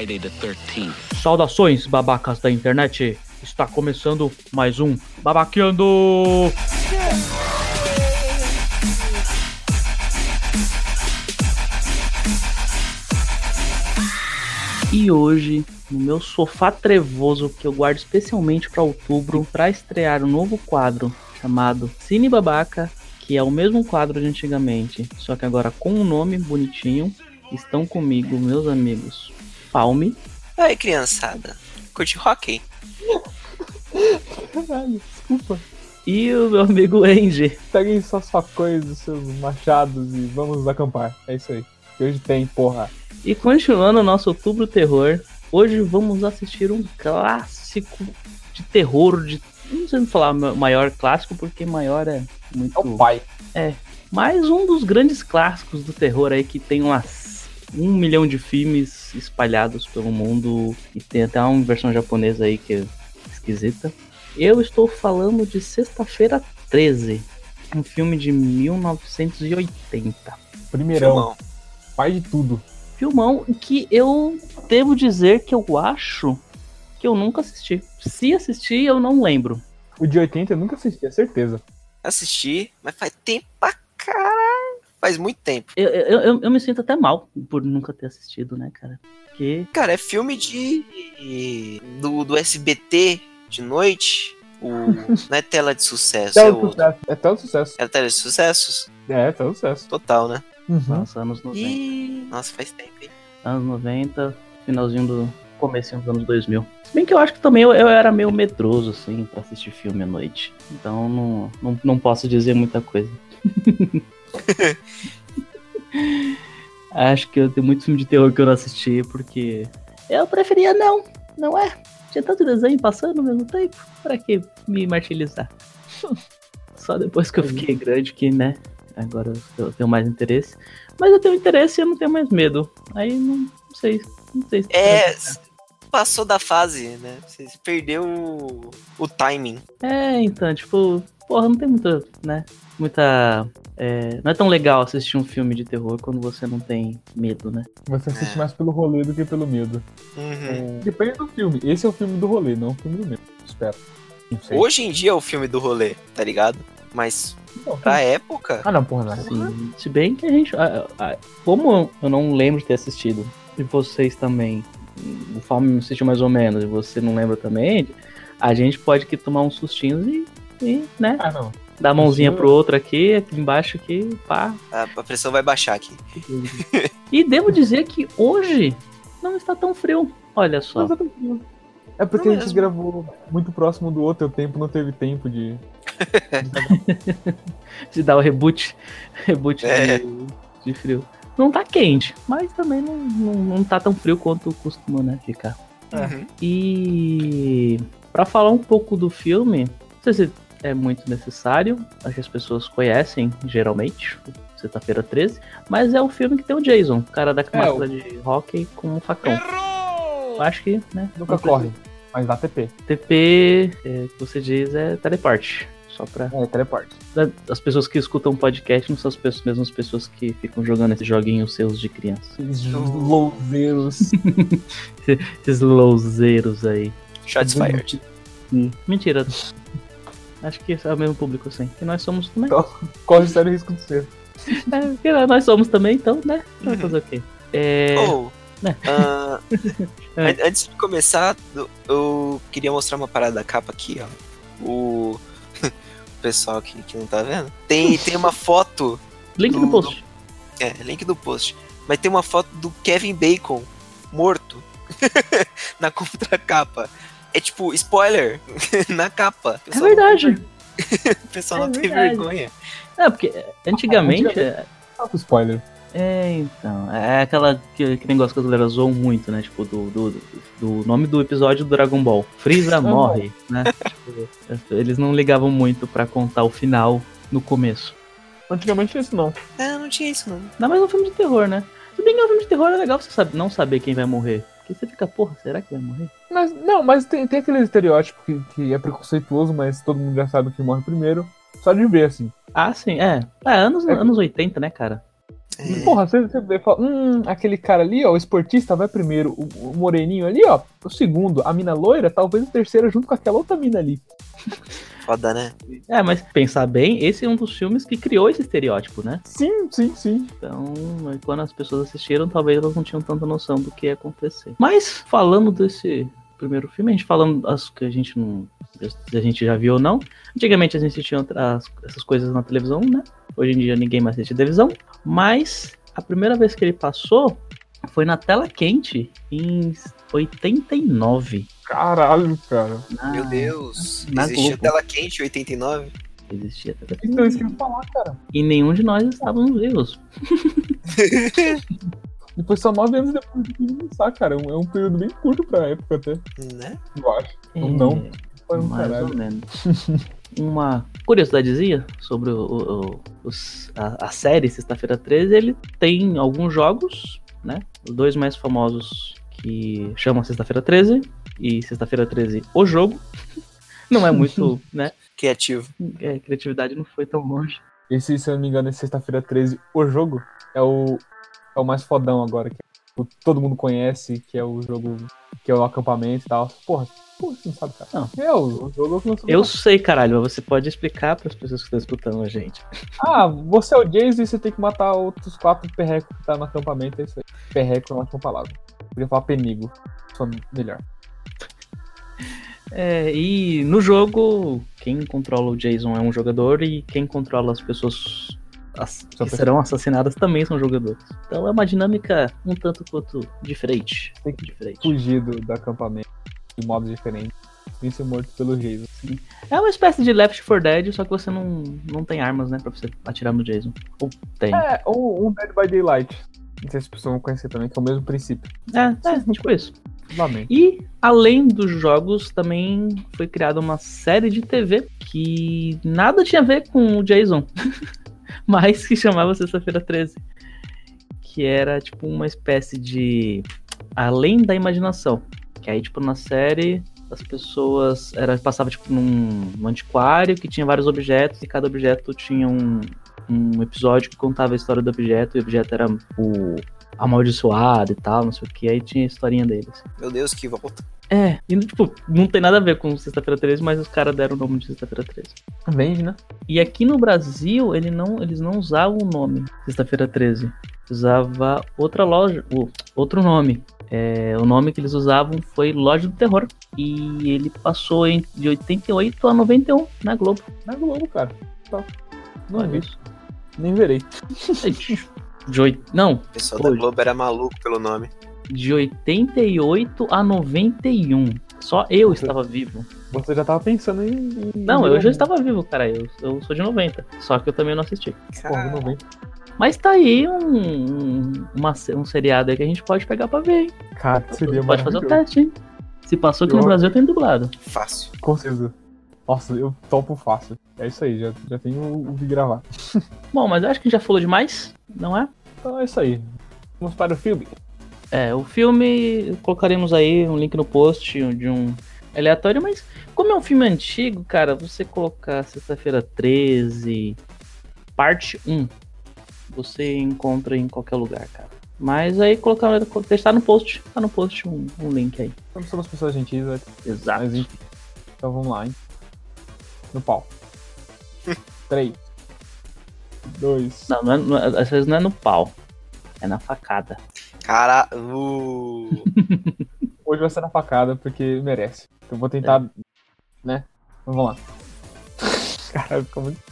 Friday the 13th. Saudações, babacas da internet. Está começando mais um Babaqueando! E hoje, no meu sofá trevoso que eu guardo especialmente para outubro, para estrear um novo quadro chamado Cine Babaca, que é o mesmo quadro de antigamente, só que agora com um nome bonitinho, estão comigo meus amigos Palme. Aí, criançada. Curte hockey? Caralho, desculpa. E o meu amigo Angie. Peguem suas facões, os seus machados e vamos acampar. É isso aí. Que hoje tem, porra. E continuando o nosso outubro terror, hoje vamos assistir um clássico de terror de. Não sei falar maior clássico, porque maior é muito. É o pai. É. Mais um dos grandes clássicos do terror aí que tem umas um milhão de filmes espalhados pelo mundo e tem até uma versão japonesa aí que é esquisita. Eu estou falando de Sexta-feira 13, um filme de 1980. Primeirão. Filmão. Pai de tudo. Filmão que eu devo dizer que eu acho que eu nunca assisti. Se assisti, eu não lembro. O de 80 eu nunca assisti, é certeza. Assisti, mas faz tempo pra caralho. Faz muito tempo. Eu, eu, eu, eu me sinto até mal por nunca ter assistido, né, cara? Porque Cara, é filme de. do, do SBT de noite. O, não é tela de sucesso, é, Tela de o, sucesso. É tela de sucesso. é tela de sucessos? É, tela de sucesso. Total, né? Uhum. Nossa, anos 90. Ih, nossa, faz tempo, hein? Anos 90, finalzinho do comecinho dos anos 2000. Se bem que eu acho que também eu, eu era meio medroso, assim, pra assistir filme à noite. Então não, não, não posso dizer muita coisa. acho que eu tenho muito filme de terror que eu não assisti, porque eu preferia não, não é? Tinha tanto desenho passando ao mesmo tempo, pra que me martirizar? Só depois que eu fiquei grande que, né, agora eu tenho mais interesse. Mas eu tenho interesse e eu não tenho mais medo. Aí não, não sei, não sei. se- É, passou da fase, né? Você perdeu o, o timing. É, então, tipo, porra, não tem muita, né? Muita. É, não é tão legal assistir um filme de terror quando você não tem medo, né? Você assiste É. mais pelo rolê do que pelo medo. Uhum. Depende do filme. Esse é o filme do rolê, não o filme do medo. Espero. Hoje em dia é o filme do rolê, tá ligado? Mas Não, pra época. Ah, não, porra, não. Sim, se bem que a gente. a- a- como eu não lembro de ter assistido, e vocês também, o Falme assistiu mais ou menos, e você não lembra também, a gente pode aqui tomar uns sustinhos e, e, né? Ah, não. Dar a mãozinha pro outro aqui, aqui embaixo aqui, pá. A, a pressão vai baixar aqui. E devo dizer que hoje não está tão frio. Olha só. Mas é. É porque Não a gente mesmo. gravou muito próximo do outro, o tempo não teve tempo de. de dar o reboot, reboot É. de, de frio. Não tá quente, mas também não, não, não tá tão frio quanto costuma, né, ficar. Uhum. E pra falar um pouco do filme, não sei se é muito necessário, acho que as pessoas conhecem geralmente, sexta-feira 13, mas é o filme que tem o Jason, o cara da máscara de hockey com um facão. Eu acho que, né, Nunca não corre, mas dá TP. TP, é, que você diz, é teleporte. Só pra. É, teleporte. As pessoas que escutam podcast não são as pessoas, mesmas pessoas que ficam jogando esses joguinhos seus de criança. Esses louzeiros. Esses louzeiros aí. Shots fired. Mentira. Acho que é o mesmo público, assim. Que nós somos também. Corre sério risco de ser. É, que nós somos também, então, né? Vai fazer o quê? É. Oh, an- Antes de começar, eu- queria mostrar uma parada da capa aqui, ó. O, o pessoal aqui que não tá vendo. Tem, tem uma foto. Link no do- post. É, link do post. Mas tem uma foto do Kevin Bacon morto na contracapa. É tipo, spoiler na capa. O É pessoal não tem verdade. ver- O pessoal É não tem vergonha. É, porque antigamente. Antigamente. Ah, com spoiler. É, então. É aquela que, que negócio que as galera zoam muito, né? Tipo, do, do, do nome do episódio do Dragon Ball. Freeza morre, né? Tipo, eles não ligavam muito pra contar o final no começo. Antigamente isso não. É, não tinha isso não. Ainda mais um filme de terror, né? Se bem que um filme de terror é legal você sabe, não saber quem vai morrer. Porque você fica, porra, será que vai morrer? Mas, não, mas tem, tem aquele estereótipo que, que é preconceituoso, mas todo mundo já sabe que morre primeiro. Só de ver, assim. Ah, sim, é. É, anos, É. anos 80, né, cara? É. Porra, você, você vê fala, hum, aquele cara ali, ó, o esportista vai primeiro, o, o moreninho ali, ó, o segundo, a mina loira, talvez o terceiro junto com aquela outra mina ali. Foda, né? É, mas pensar bem, esse é um dos filmes que criou esse estereótipo, né? Sim, sim, sim. Então, quando as pessoas assistiram, talvez elas não tinham tanta noção do que ia acontecer. Mas, falando desse primeiro filme, a gente falando as que a gente não. a gente já viu ou não. Antigamente a gente assistia as- essas coisas na televisão, né? Hoje em dia ninguém mais assiste televisão. Mas a primeira vez que ele passou foi na tela quente em 89. Caralho, cara. Na- Meu Deus. na Existia Globo. tela quente em 89? Existia tela quente. Então, isso que eu ia falar, cara. E nenhum de nós estávamos vivos. E foi só nove anos depois de lançar, cara. É um, é um período bem curto pra época até, Né? eu acho. Ou não. É, Foi um Mais caralho. ou menos. Uma curiosidadezinha sobre o- o- os- a, a série Sexta-feira 13, ele tem alguns jogos, né? Os dois mais famosos que chamam Sexta-feira 13 e Sexta-feira 13 o jogo. Não é muito, né? Criativo. é, criatividade não foi tão longe. Esse, se eu não me engano, é sexta-feira 13, o jogo é o, é o mais fodão agora, que tipo, todo mundo conhece, que é o jogo, que é o acampamento e tal. Porra, porra, você não sabe, cara. Não. É, o, jogo que lançou Eu sei, caralho, mas você pode explicar para as pessoas que estão escutando a gente. Ah, você é o Jason e você tem que matar outros quatro perrecos que tá no acampamento, é isso aí. Perreco é uma palavra. Podia falar penigo, só melhor. É, e no jogo, quem controla o Jason é um jogador e quem controla as pessoas as- que serão assassinadas também são jogadores. Então é uma dinâmica um tanto quanto diferente. Tem que diferente. fugir do, do acampamento de modo diferente. Sem ser morto pelo Jason. É uma espécie de Left 4 Dead, só que você não, não tem armas, né, pra você atirar no Jason. Ou tem. É, ou um Dead by Daylight. Não sei se as pessoas vão conhecer também, que é o mesmo princípio. é, tipo isso. Lamento. E, além dos jogos, também foi criada uma série de TV que nada tinha a ver com o Jason, mas que chamava Sexta-feira 13. Que era, tipo, uma espécie de. Além da imaginação. Que aí, tipo, na série, as pessoas. Era, passava, tipo, num, num antiquário que tinha vários objetos e cada objeto tinha um, um episódio que contava a história do objeto e o objeto era o amaldiçoado e tal, não sei o que. Aí tinha a historinha deles. Meu Deus, que volta. É, e tipo, não tem nada a ver com Sexta-feira 13, mas os caras deram o nome de Sexta-feira 13. Vende, né? E aqui no Brasil, ele não, eles não usavam o nome Sexta-feira 13. Usava outra loja, o- outro nome. É, o nome que eles usavam foi Loja do Terror. E ele passou em, de 88 a 91 na Globo. Na Globo, cara. Tá. Não vi, isso. Nem verei. De oit... Não, O pessoal Hoje. da Globo era maluco pelo nome. de 88 a 91. Só eu estava vivo. Você já tava pensando em. em- Não, eu já estava vivo, cara. Eu, eu sou de 90. Só que eu também não assisti. Porra, não vem. Mas tá aí um, um, uma- um seriado aí que a gente pode pegar pra ver, hein? Cara, seria pode fazer o teste, hein? Se passou aqui no Eu- Brasil, tem dublado. Fácil. Com certeza. Nossa, eu topo fácil. É isso aí, já, já tenho o, o que gravar. Bom, mas eu acho que já falou demais, não é? Então é isso aí. Vamos para o filme. É, o filme, colocaremos aí um link no post de um aleatório, mas como é um filme antigo, cara, você colocar Sexta-feira 13, parte 1, você encontra em qualquer lugar, cara. Mas aí colocar, testar no post, tá no post um, um link aí. Então somos pessoas gentis, né? Exato. mas enfim. Então vamos lá, hein? No pau. 3. 2. Não, não é, não é- às vezes não é no pau, é na facada. Cara, uh, Hoje vai ser na facada, porque merece. Então eu vou tentar. Né? Então vamos lá. Caralho, ficou muito.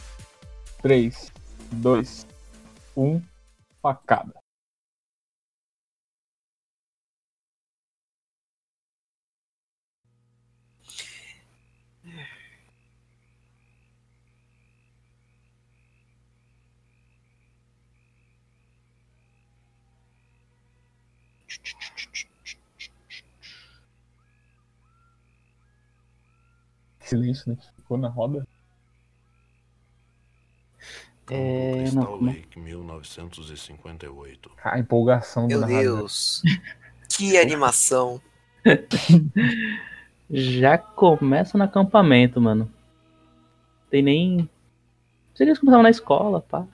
3, 2, 1. Facada. Silêncio, né? que Ficou na roda. É, Crystal não, Lake, 1958. A empolgação do meu narrador. Deus. Que animação. Já começa no acampamento, mano. Tem nem. Seria que começava na escola, pá.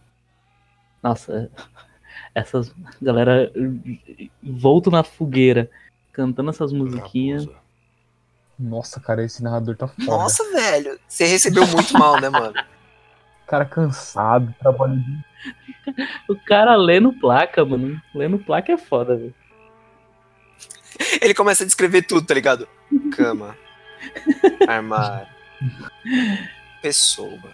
Nossa. Essas galera eh, volto na fogueira, cantando essas musiquinhas. Raposa. Nossa, cara, esse narrador tá foda. Nossa, velho. Você recebeu muito mal, né, mano? Cara cansado, trabalhando. O cara lendo placa, mano. Lendo placa é foda, velho. Ele começa a descrever tudo, tá ligado? Cama. Armário. Pessoa.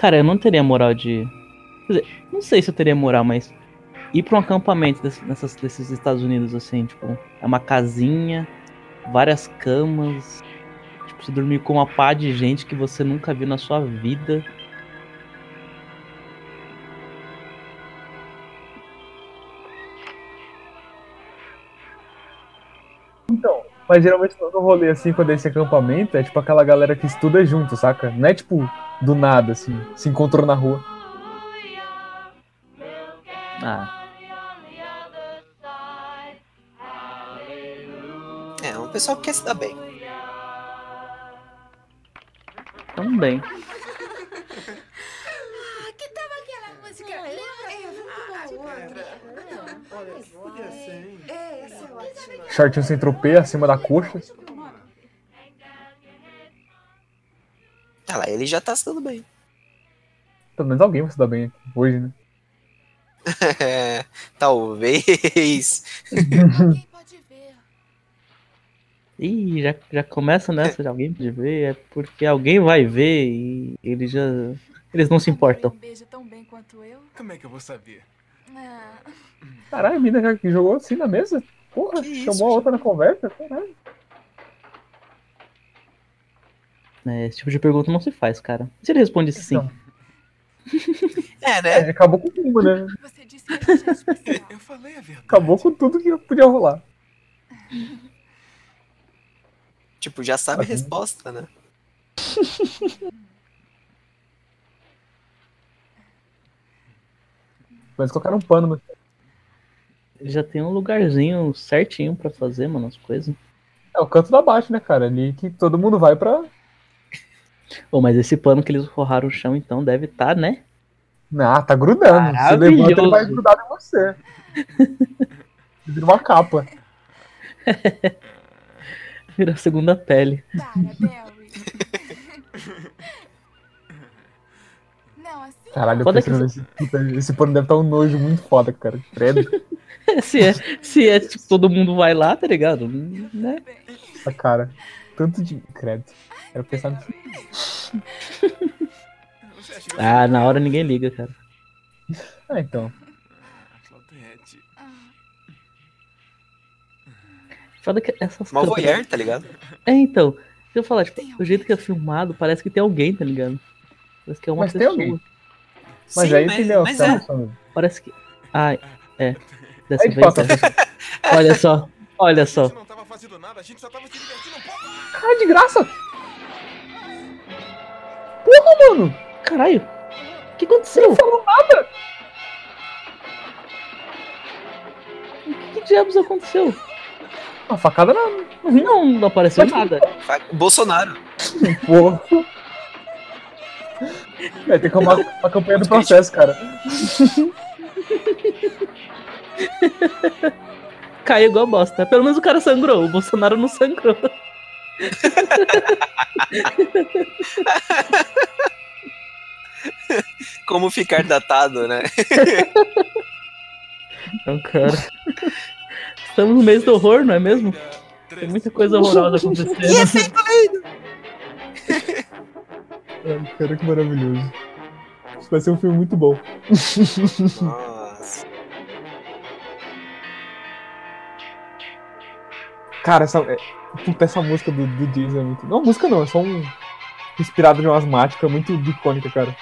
Cara, eu não teria moral de. Quer dizer, não sei se eu teria moral, mas ir pra um acampamento desse- nessas, desses Estados Unidos, assim, tipo, é uma casinha, várias camas. Tipo, você dormir com uma pá de gente que você nunca viu na sua vida. Mas geralmente no rolê, assim, quando é esse acampamento, é tipo aquela galera que estuda junto, saca? Não é tipo do nada, assim, se encontrou na rua. Ah, É, um pessoal que quer se dar bem. também. Que tava aquela música? É, essa é. Shortinho sem tropê acima da coxa. Ah lá, ele já tá se dando bem. Pelo menos alguém vai se dar bem aqui hoje, né? É, talvez. Ninguém pode ver. Ih, já, já começa nessa de alguém pode ver, é porque alguém vai ver e eles já. Eles não se importam. Como é que eu vou saber? Ah, Caralho, a mina já que jogou assim na mesa. Porra, Que isso, chamou a outra na conversa. Caralho. É, esse tipo de pergunta não se faz, cara. Se ele responde sim? Então. É, né? É, acabou com o clima, né? você disse que é. Eu falei a verdade. Acabou com tudo que podia rolar. Tipo, já sabe a resposta, né? Mas colocaram um pano no. Já tem um lugarzinho certinho pra fazer, mano, as coisas. É o canto da baixo, né, cara? Ali que todo mundo vai pra. Ô, mas esse pano que eles forraram o chão, então, deve estar, né? Ah, tá grudando. Você levanta, ele vai grudar em você. Vira uma capa. Vira a segunda pele. Não, assim. Caralho, eu pensando nesse. Esse pano deve estar um nojo muito foda, cara. Credo. se é, se é tipo, todo mundo vai lá, tá ligado? Né? Essa cara. Tanto de. Credo. Quero pensar nisso. Ah, na hora ninguém liga, cara. Ah, então. Claudete. Foda que essas Mal câmeras- voyeur, tá ligado? É, então. Deixa eu falar, tipo, o jeito que é filmado, parece que tem alguém, tá ligado? Parece que é uma Mas tem pessoa. alguém. Mas Sim, aí mas, entendeu? mas tá é. Parece que. Ah, é. Dessa Aí vez. é. Olha só. Olha só. Você não tava fazendo nada, a gente só tava se divertindo um pouco. Ah, de graça! Porra, mano! Caralho. O que aconteceu? Não falou nada! O que diabos aconteceu? Uma facada rim. Não, não apareceu nada. Fa- Bolsonaro. Porra. É, tem que arrumar a campanha do processo, cara. Caiu igual bosta. Pelo menos o cara sangrou. O Bolsonaro não sangrou. Como ficar datado, né? Então, cara. Estamos no mês do horror, não é mesmo? Tem muita coisa horrorosa acontecendo. Ai, cara, que maravilhoso. Isso vai ser um filme muito bom. Nossa. Cara, essa. Puta, essa música do, do é muito. Não, música não, é só um. Inspirado de uma asmática muito icônica, cara.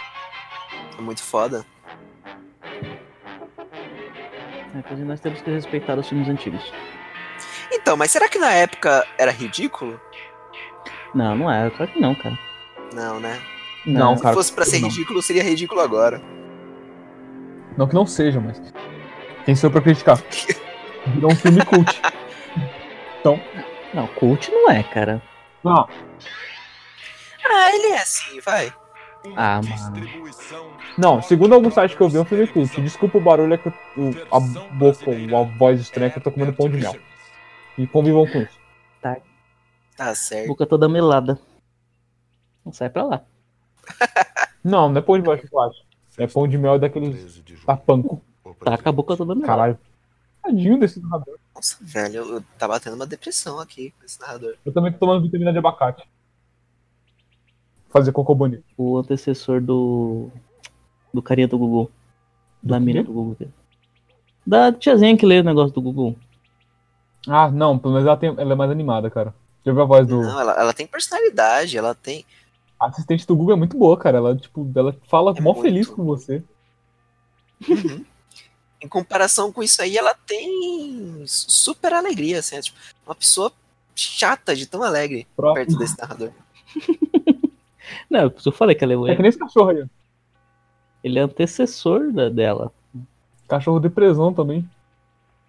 É muito foda. É, pois nós temos que respeitar os filmes antigos. Então, mas será que na época era ridículo? Não, não é. Claro que não, cara. Não, né? Não, Se cara. fosse pra ser não. ridículo, seria ridículo agora. Não que não seja, mas. Quem sou eu pra criticar? Virou um filme cult. Então. Não, cult não é, cara. Não, Ah, ele é assim, vai. Ah, mano. Não, segundo alguns sites que eu vi, é um filme cult. Desculpa o barulho, é que o, a boca, a voz estranha é que eu tô comendo pão de mel. E convivam com isso. Tá certo. Boca toda melada. Não sai pra lá. Não, não é pão de mel de chocolate. É pão de mel daqueles 13 de julho. tapanco. Taca a boca toda melada. Caralho. Tadinho desse narrador. Nossa, velho, eu, tá batendo uma depressão aqui com esse narrador. Eu também tô tomando vitamina de abacate. Fazer cocô bonito. O antecessor do. Do carinha do Google. Da Do mina quê? do Google. Da tiazinha que lê o negócio do Google. Ah, não, pelo menos ela, tem, ela é mais animada, cara. Já viu a voz do. Não, ela, ela tem personalidade, ela tem. A assistente do Google é muito boa, cara. Ela, tipo, ela fala É mó muito. feliz com você. Uhum. Em comparação com isso aí, ela tem super alegria, assim, é, tipo, uma pessoa chata de tão alegre perto desse narrador. Não, eu falei que ela É é. que nem esse cachorro aí. ó. Ele é antecessor da, dela. Cachorro depressão também.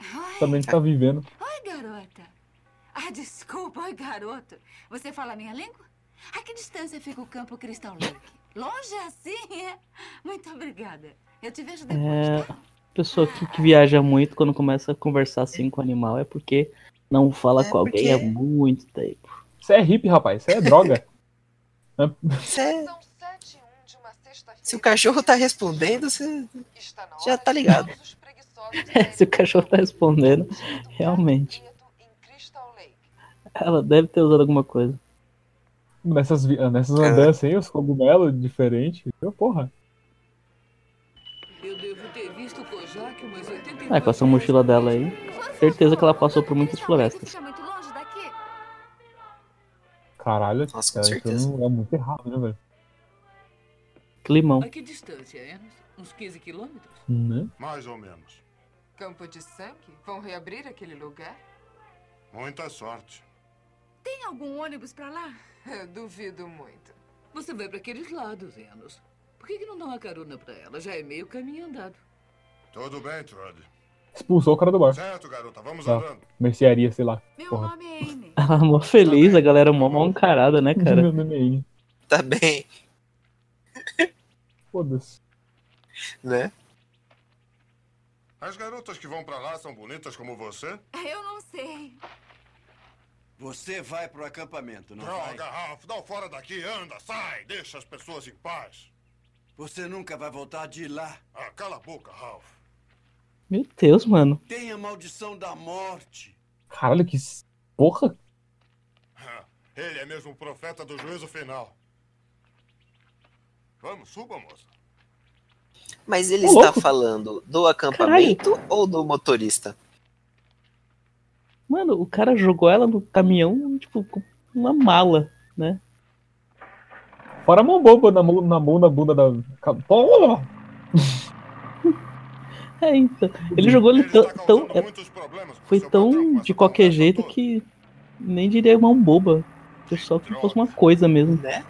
Oi, Também tá vivendo. oi, garota. Ah, desculpa, oi, garoto. Você fala a minha língua? A que distância fica o campo Crystal Lake? Longe assim, é? Muito obrigada. Eu te vejo depois, É. tá? Pessoa que, que viaja muito quando começa a conversar assim com o animal é porque não fala É com alguém porque- há muito tempo. Isso é hippie, rapaz. Isso é droga. Isso é-. Se o cachorro tá respondendo, você já tá ligado. Se o cachorro tá respondendo, realmente. Ela deve ter usado alguma coisa. nessas, vi- nessas andanças aí, os cogumelos diferentes. Porra. Umas 82 Ah, com essa mochila dela aí. Certeza que ela passou por muitas florestas. Caralho. Nossa, com cara, certeza. então é muito errado, né, velho? Climão. A que distância, Enos? Uns 15 quilômetros? Né? Mais ou menos. Campo de sangue? Vão reabrir aquele lugar? Muita sorte. Tem algum ônibus pra lá? Eu duvido muito. Você vai para aqueles lados, Enos. Por que, que não dá uma carona para ela? Já é meio caminho andado. Tudo bem, Trudy. Expulsou o cara do bar. Certo, garota, vamos Tá. andando. Mercearia, sei lá. Meu Porra. nome é Amy. Ela é mó feliz, a galera mó mal encarada, né, cara? Meu nome é Amy. tá bem, Foda-se. né? As garotas que vão pra lá são bonitas como você? Eu não sei. Você vai pro acampamento, não vai? Droga, Ralph, dá o fora daqui, anda, sai, deixa as pessoas em paz. Você nunca vai voltar de lá. Ah, cala a boca, Ralph. Meu Deus, mano. Tem a maldição da morte. Caralho, que. Porra. Ele é mesmo o profeta do juízo final. Vamos, suba, moça. Mas ele Ô, está louco. falando do acampamento ou do motorista? Mano, o cara jogou ela no caminhão, tipo, com uma mala, né? Fora a mão boba na mão, na mão bunda da. Porra! É, então. Ele jogou ele tão. está tão- é, foi tão de qualquer conversa jeito que nem diria mão boba. Foi só que fosse uma coisa mesmo. Né?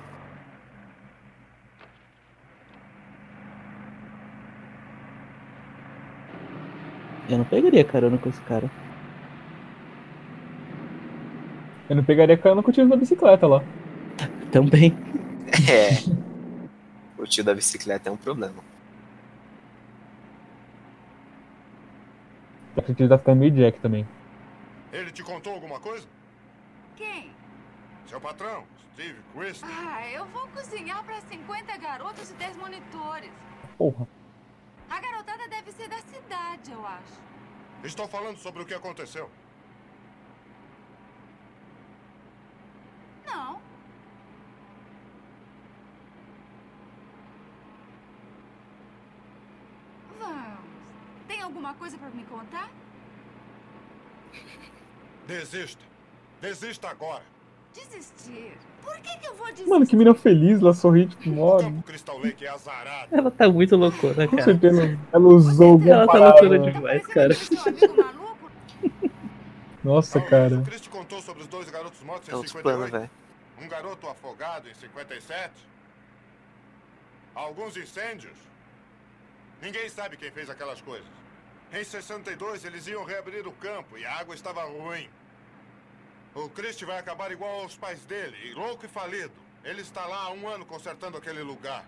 Eu não pegaria carona com esse cara. Eu não pegaria cana com o tiro da bicicleta lá. Também. É. O tio da bicicleta é um problema. Acho que ele tá ficando meio Jack também. Ele te contou alguma coisa? Quem? Seu patrão, Steve Christie. Ah, eu vou cozinhar pra 50 garotos e 10 monitores. Porra. A garotada deve ser da cidade, eu acho. Estou falando sobre o que aconteceu. Não. Vamos. Tem alguma coisa pra me contar? Desista. Desista agora. Desistir. Por que, que eu vou desistir? Mano, que menina feliz, ela sorri, tipo, Lake é azarado. Ela tá muito loucura, Com cara. certeza ela usou o Ela tá parada. loucura demais, cara. Maluco? Nossa, Ao cara. menos O Christie contou sobre os dois garotos mortos É em outros planos, 58. velho. Um garoto afogado em 57. Alguns incêndios. Ninguém sabe quem fez aquelas coisas. Em 62, eles iam reabrir o campo e a água estava ruim. O Christie vai acabar igual aos pais dele, louco e falido. Ele está lá há um ano consertando aquele lugar.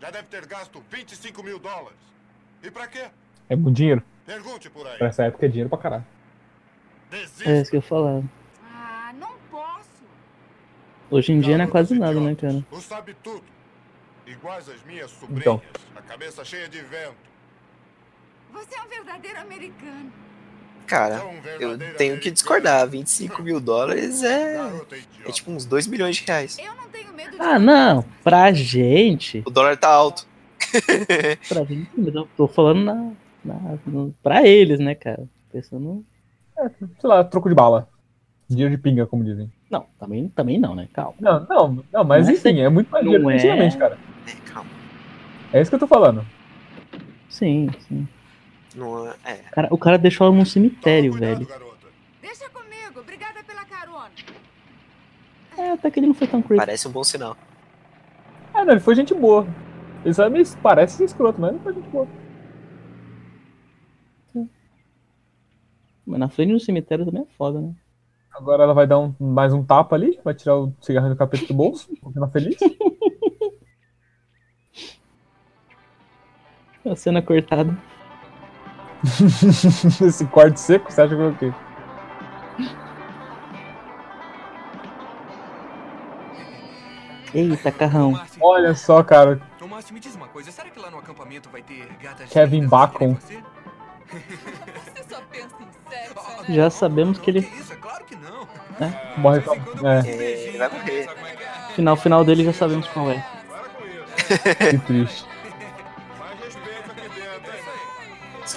Já deve ter gasto 25 mil dólares. E pra quê? É muito dinheiro. Pergunte por aí. Pra essa época é dinheiro pra caralho. Desista. É isso que eu falava. Ah, não posso. Hoje em dia não é quase nada, né, cara? O sabe tudo. Iguais às minhas sobrinhas. Então. A cabeça cheia de vento. Você é um verdadeiro americano. Cara, um eu tenho que discordar. 25 mil dólares é. É tipo uns 2 milhões de reais. Eu não tenho medo de. Ah, não. Pra gente. O dólar tá alto. Pra gente, mas eu tô falando na, na, no- pra eles, né, cara? Pensando. Sei lá, troco de bala. Dinheiro de pinga, como dizem. Não, também, também não, né? Calma. Não, não, não, mas Não é enfim, é muito mais dinheiro é- antigamente, cara. É, calma. É isso que eu tô falando. Sim, sim. Não é. é. O cara, o cara deixou ela num cemitério, Toma velho. garota. Deixa comigo. Obrigada pela carona. É, até que ele não foi tão creepy. Parece um bom sinal. Ah, não, ele foi gente boa. Ele só me parece ser escroto, mas ele foi gente boa. Mas na frente do cemitério também é foda, né? Agora ela vai dar um- mais um tapa ali, vai tirar o cigarrinho do capeta do bolso, porque ela feliz. A cena cortada. Esse corte seco, você acha que é o quê? Eita, carrão. Olha só, cara. Márcio, me diz uma coisa. Será que lá no acampamento vai ter gatas Kevin Bacon. você? Você só pensa em sexo, né? Já sabemos que ele. Que isso? É claro que não. Morre vez em com. É, É, ele vai morrer. é é? Final final dele já sabemos qual é. Que triste.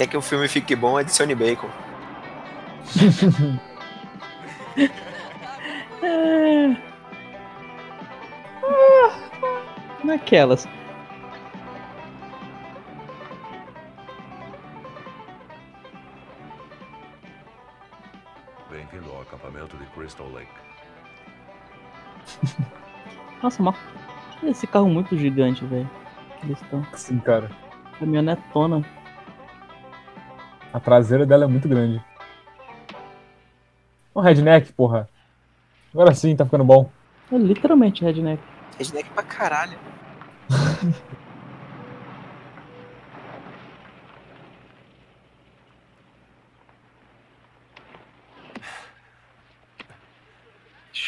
Quer que o filme fique bom, adicione bacon. É... Naquelas. Bem-vindo ao acampamento de Crystal Lake. Nossa, mas esse carro muito gigante, velho. que Eles estão. Sim, cara. Caminhonetona. A traseira dela é muito grande. Um redneck, porra. Agora sim, tá ficando bom. É literalmente redneck. Redneck pra caralho.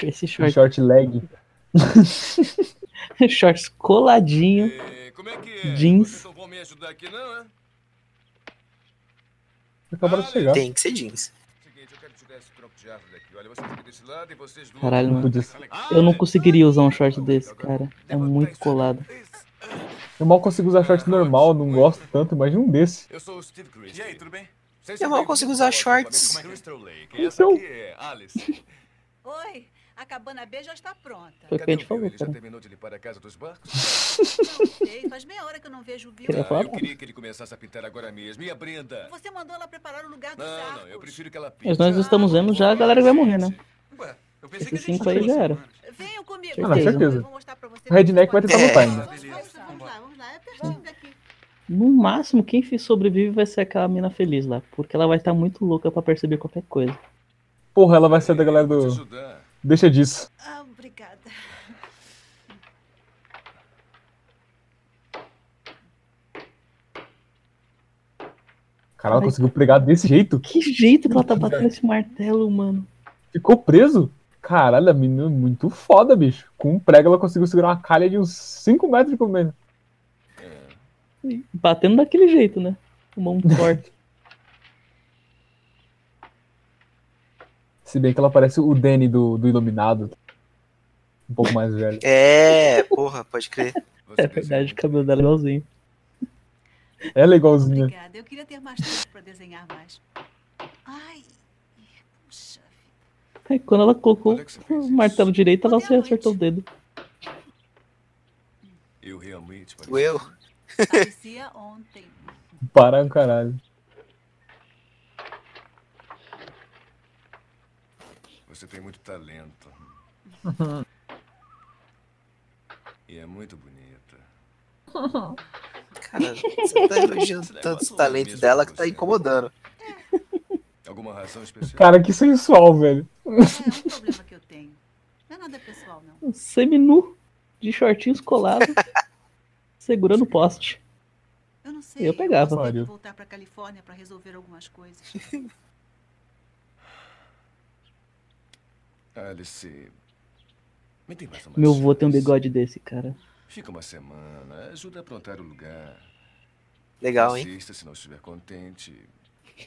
Esse Um short, short leg. shorts coladinho. E como é que é? Jeans. Vocês não vão me ajudar aqui, não, é? Acabaram de chegar. Tem que ser jeans. Caralho, mano. Eu não conseguiria usar um short desse, cara. É muito colado. Eu mal consigo usar short normal, não gosto tanto, imagina um desse. Eu sou o Steve Chris. E aí, tudo bem? Eu mal consigo usar shorts. Então. É. Oi, a cabana B já está pronta. Foi o que a gente o Bill? falou, Ele já cara. terminou de limpar a casa dos barcos? Não sei, faz meia hora que eu não vejo o Bill. Queria Ah, falar? eu queria que ele começasse a pintar agora mesmo. E a Brenda? Você mandou ela preparar o lugar dos Não, arcos. não, eu prefiro que ela pinte. Mas nós estamos vendo já a galera que vai morrer, né? Ué, eu pensei Esses que a gente cinco aí já era. Venham comigo. Ah, não, certeza. O redneck vai tentar lutar ainda. Vamos lá, vamos lá, vamos lá. É pertinho daqui. No máximo, quem sobrevive vai ser aquela mina feliz lá. Porque ela vai estar muito louca pra perceber qualquer coisa. Porra, ela vai ser da galera do. Deixa disso. Ah, obrigada. Cara, ela conseguiu pregar desse jeito. Que jeito que ela tá batendo esse martelo, mano. Ficou preso? Caralho, a menina é muito foda, bicho. Com um prego ela conseguiu segurar uma calha de uns 5 metros de comprimento. Batendo daquele jeito, né? Com mão forte. Se bem que ela parece o Danny do, do Iluminado. Um pouco mais velho. É, porra, pode crer. Você É verdade, o cabelo dela é igualzinho. Ela é igualzinha. Obrigada. Eu queria ter mais tempo pra desenhar mais. Ai, puxa. Aí quando ela colocou o isso. martelo direito, ela se à acertou o dedo. Eu realmente O eu. Parecia ontem. Para um caralho. Você tem muito talento. E é muito bonita. Cara, você tá elogiando tanto o talento dela que tá incomodando. Alguma razão especial? Cara, que sensual, velho. É um problema que eu tenho. Não é nada pessoal, não. Um seminu de shortinhos colados, segurando o poste. Eu não sei. Eu pegava. que voltar pra Califórnia pra resolver algumas coisas. Alice. Me tem mais uma Meu avô tem um bigode desse, cara. Fica uma semana, ajuda a aprontar o lugar. Legal, hein? Assista se não estiver contente.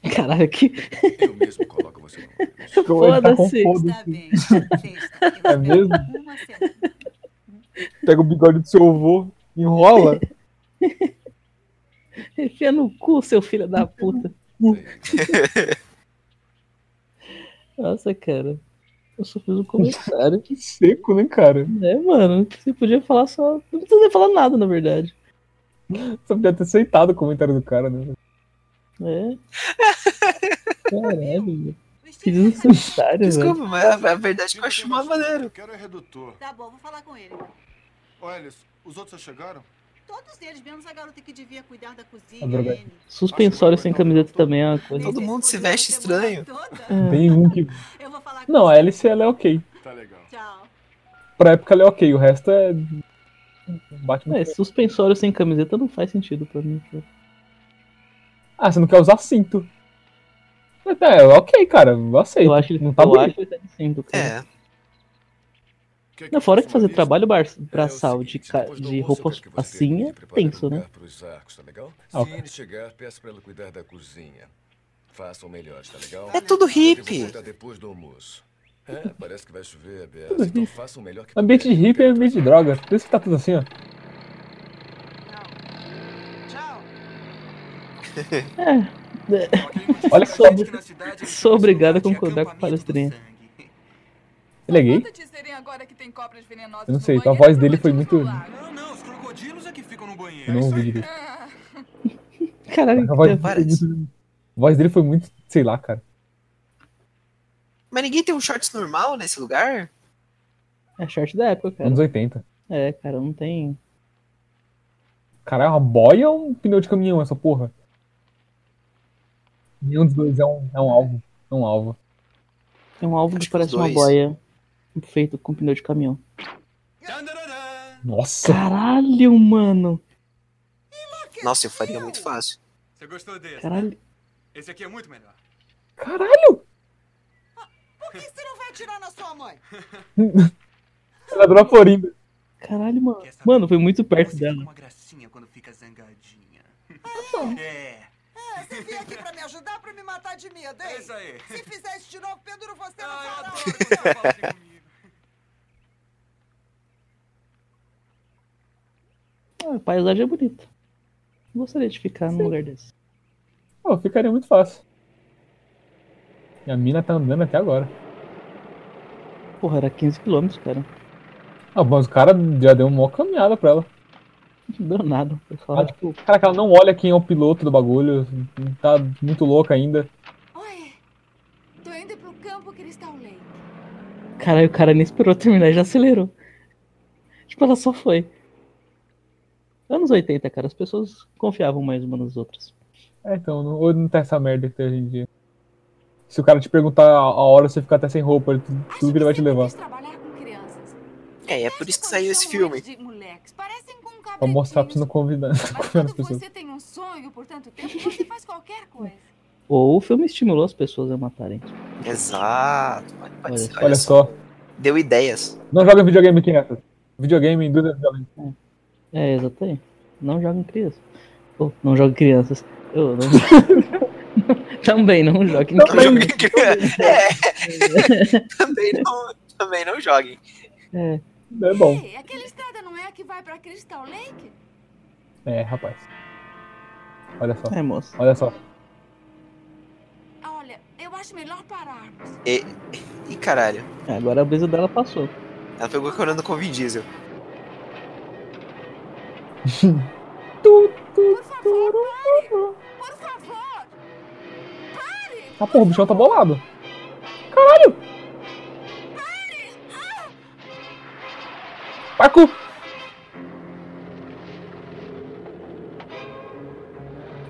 Caralho, que. Eu mesmo coloco você no ônibus. Foda-se. Bem. Eu É mesmo? Pega o bigode do seu avô, enrola. Enfia no cu, seu filho da puta. Nossa, cara. Eu só fiz um comentário. Que seco, né, cara? É, mano. Você podia falar só. Não precisa falar nada, na verdade. Só podia ter aceitado o comentário do cara, né? É. Caralho. Desculpa, mas a, a verdade é que eu acho mais maneiro. Quero é redutor. Tá bom, vou falar com ele. Olha, os outros já chegaram? Todos eles, menos a garota que devia cuidar da cozinha. Anne. Suspensório sem camiseta também é uma coisa. Todo mundo se veste estranho. Tem um que. Eu vou falar com Não, a Alice ela é ok. Tá legal. Tchau. Pra época ela é ok, o resto é. Bate muito. É, suspensório sem camiseta não faz sentido pra mim. cara. Ah, você não quer usar cinto. É, é ok, cara, eu aceito. Eu acho ele, não tá eu acho que ele tá de cinto, cara. É. Quer Não, fora que fazer trabalho braçal é o de, ca- de roupa que assim é tenso, né? arcos, tá legal? Ah, Se ele chegar, peça pra ela cuidar da cozinha. Façam melhor, tá legal? É tudo hippie. cuidar depois do almoço. É, parece que vai chover. Tudo Então hippie. façam o melhor que Ambiente de hippie é ambiente de droga. Por isso que tá tudo assim, ó. Tchau. É. Olha sou, só. sou obrigado a concordar com o palestrinha. Ele é gay? Conta disserem agora que tem cobras venenosas Eu não no sei, a banheiro, voz dele foi muito. Não, não, os crocodilos é que ficam no banheiro. Eu não ouvi direito. Ah, Caralho, A voz, Parece. a voz dele foi muito, sei lá, cara. Mas ninguém tem um shorts normal nesse lugar? é short da época, cara. Anos 80. É, cara, não tem. Cara, é uma boia ou um pneu de caminhão essa porra? Nenhum dos dois é um, é um alvo. É um alvo. É um alvo Acho que parece uma boia feito com pneu de caminhão. Nossa! Caralho, mano. Nossa, eu faria muito fácil. Você gostou desse? Caralho. Esse aqui é muito melhor. Caralho! Por que você não vai atirar na sua mãe? Senadora Florinda. Caralho, mano. Mano, foi muito perto Você dela. fica uma gracinha quando fica zangadinha. É. É, você veio aqui pra me ajudar pra me matar de medo, É hein? isso aí. Se fizer isso de novo, penduro você no Ai, eu farol. adoro quando você fala assim comigo. Ah, a paisagem é bonita. Gostaria de ficar num lugar desse. Pô, ficaria muito fácil. E a mina tá andando até agora. Porra, era 15km, cara. Ah, mas o cara já deu uma caminhada pra ela. Não deu nada. Só, Ah, tipo, Cara, que ela não olha quem é o piloto do bagulho. Tá muito louca ainda. Oi, tô indo pro campo Crystal Lake. caralho, o cara nem esperou terminar e já acelerou. Tipo, ela só foi. Anos 80, cara, as pessoas confiavam mais umas nas outras. É, então, não, ou não tem essa merda que tem hoje em dia. Se o cara te perguntar a a hora, você fica até sem roupa, ele- tudo, tudo que ele vai te levar. Crianças. É, é por isso que saiu esse filme. Pra mostrar pra você não convidar, as pessoas. você tem um sonho por tanto tempo, você faz qualquer coisa. Ou o filme estimulou as pessoas a matarem. Exato. Pode, pode Olha olha, Olha só. só. Deu ideias. Não joga videogame aqui nessa. Videogame induz a violência. É, exatamente. Não joguem crianças. Ou não joguem crianças. Eu não... Também não joguem Não crianças. joguem. É. também, não, também não joguem. É. É bom. Ei, aquela estrada não é a que vai pra Crystal Lake? É, rapaz. Olha só. É, moço. Olha só. Olha, eu acho melhor pararmos. E, e caralho. É, Agora a brisa dela passou. Ela pegou corando com o Vin Diesel. Favor! Pare! Ah, porra, o bichão tá bolado. Caralho!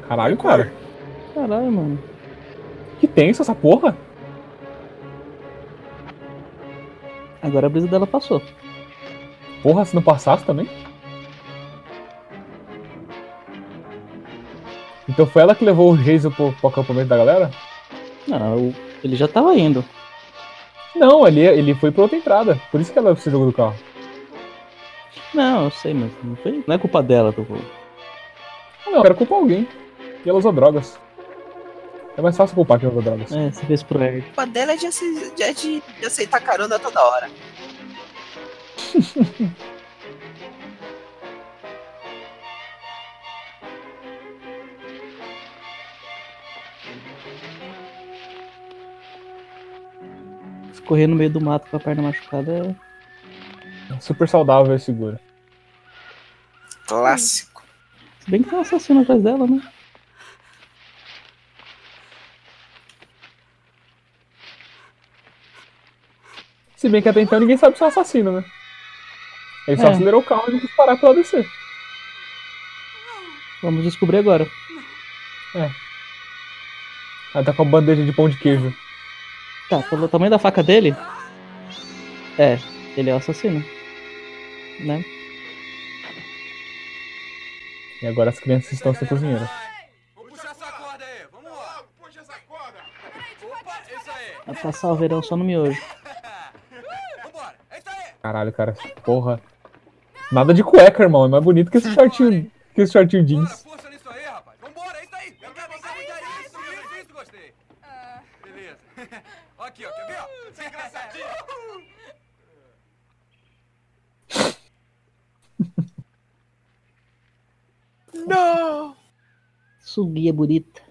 Caralho, cara. Caralho, mano. Que tenso essa porra. Agora a brisa dela passou. Porra, se não passasse também? Então foi ela que levou o Jason pro, pro acampamento da galera? Não, o- ele já tava indo. Não, ele, ele foi pra outra entrada. Por isso que ela se jogou do carro. Não, eu sei, mas não, foi, não é culpa dela, tô falando. Não, era culpar alguém. E ela usou drogas. É mais fácil culpar quem usou drogas. É, você fez pro. A culpa dela é de, de- de aceitar carona toda hora. Correr no meio do mato com a perna machucada é. Super saudável e seguro. Clássico. Se bem que tem um assassino atrás dela, né? Se bem que até então ninguém sabe se é um assassino, né? Ele só É. acelerou o carro e quis parar pra ela descer. Vamos descobrir agora. É. Ela tá com a bandeja de pão de queijo. Tá, pelo tamanho da faca dele. É, ele é o assassino. Né? E agora as crianças estão sem cozinheira. Vai passar o verão só no miojo. Caralho, cara, porra. Nada de cueca, irmão. É mais bonito que esse shortinho, que esse shortinho jeans. Beleza. Aqui, ó, quer ver, ó? Você é engraçadinho. Não! Suguia bonita.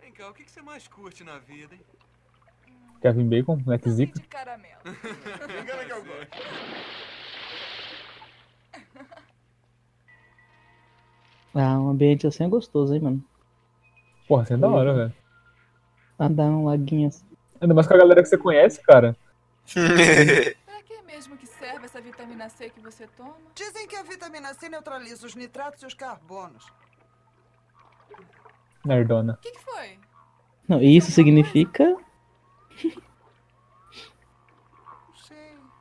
Vem cá, o que que você mais curte na vida, hein? Kevin Bacon, Mac Zica. Caramelo. Engana que eu gosto. Ah, um ambiente assim é gostoso, hein, mano. Porra, você é da hora, velho. Andar um laguinho assim. Ainda mais com a galera que você conhece, cara. Pra que mesmo que serve essa vitamina C que você toma? Dizem que a vitamina C neutraliza os nitratos e os carbonos. Nerdona. O que, que foi? Não, e isso significa.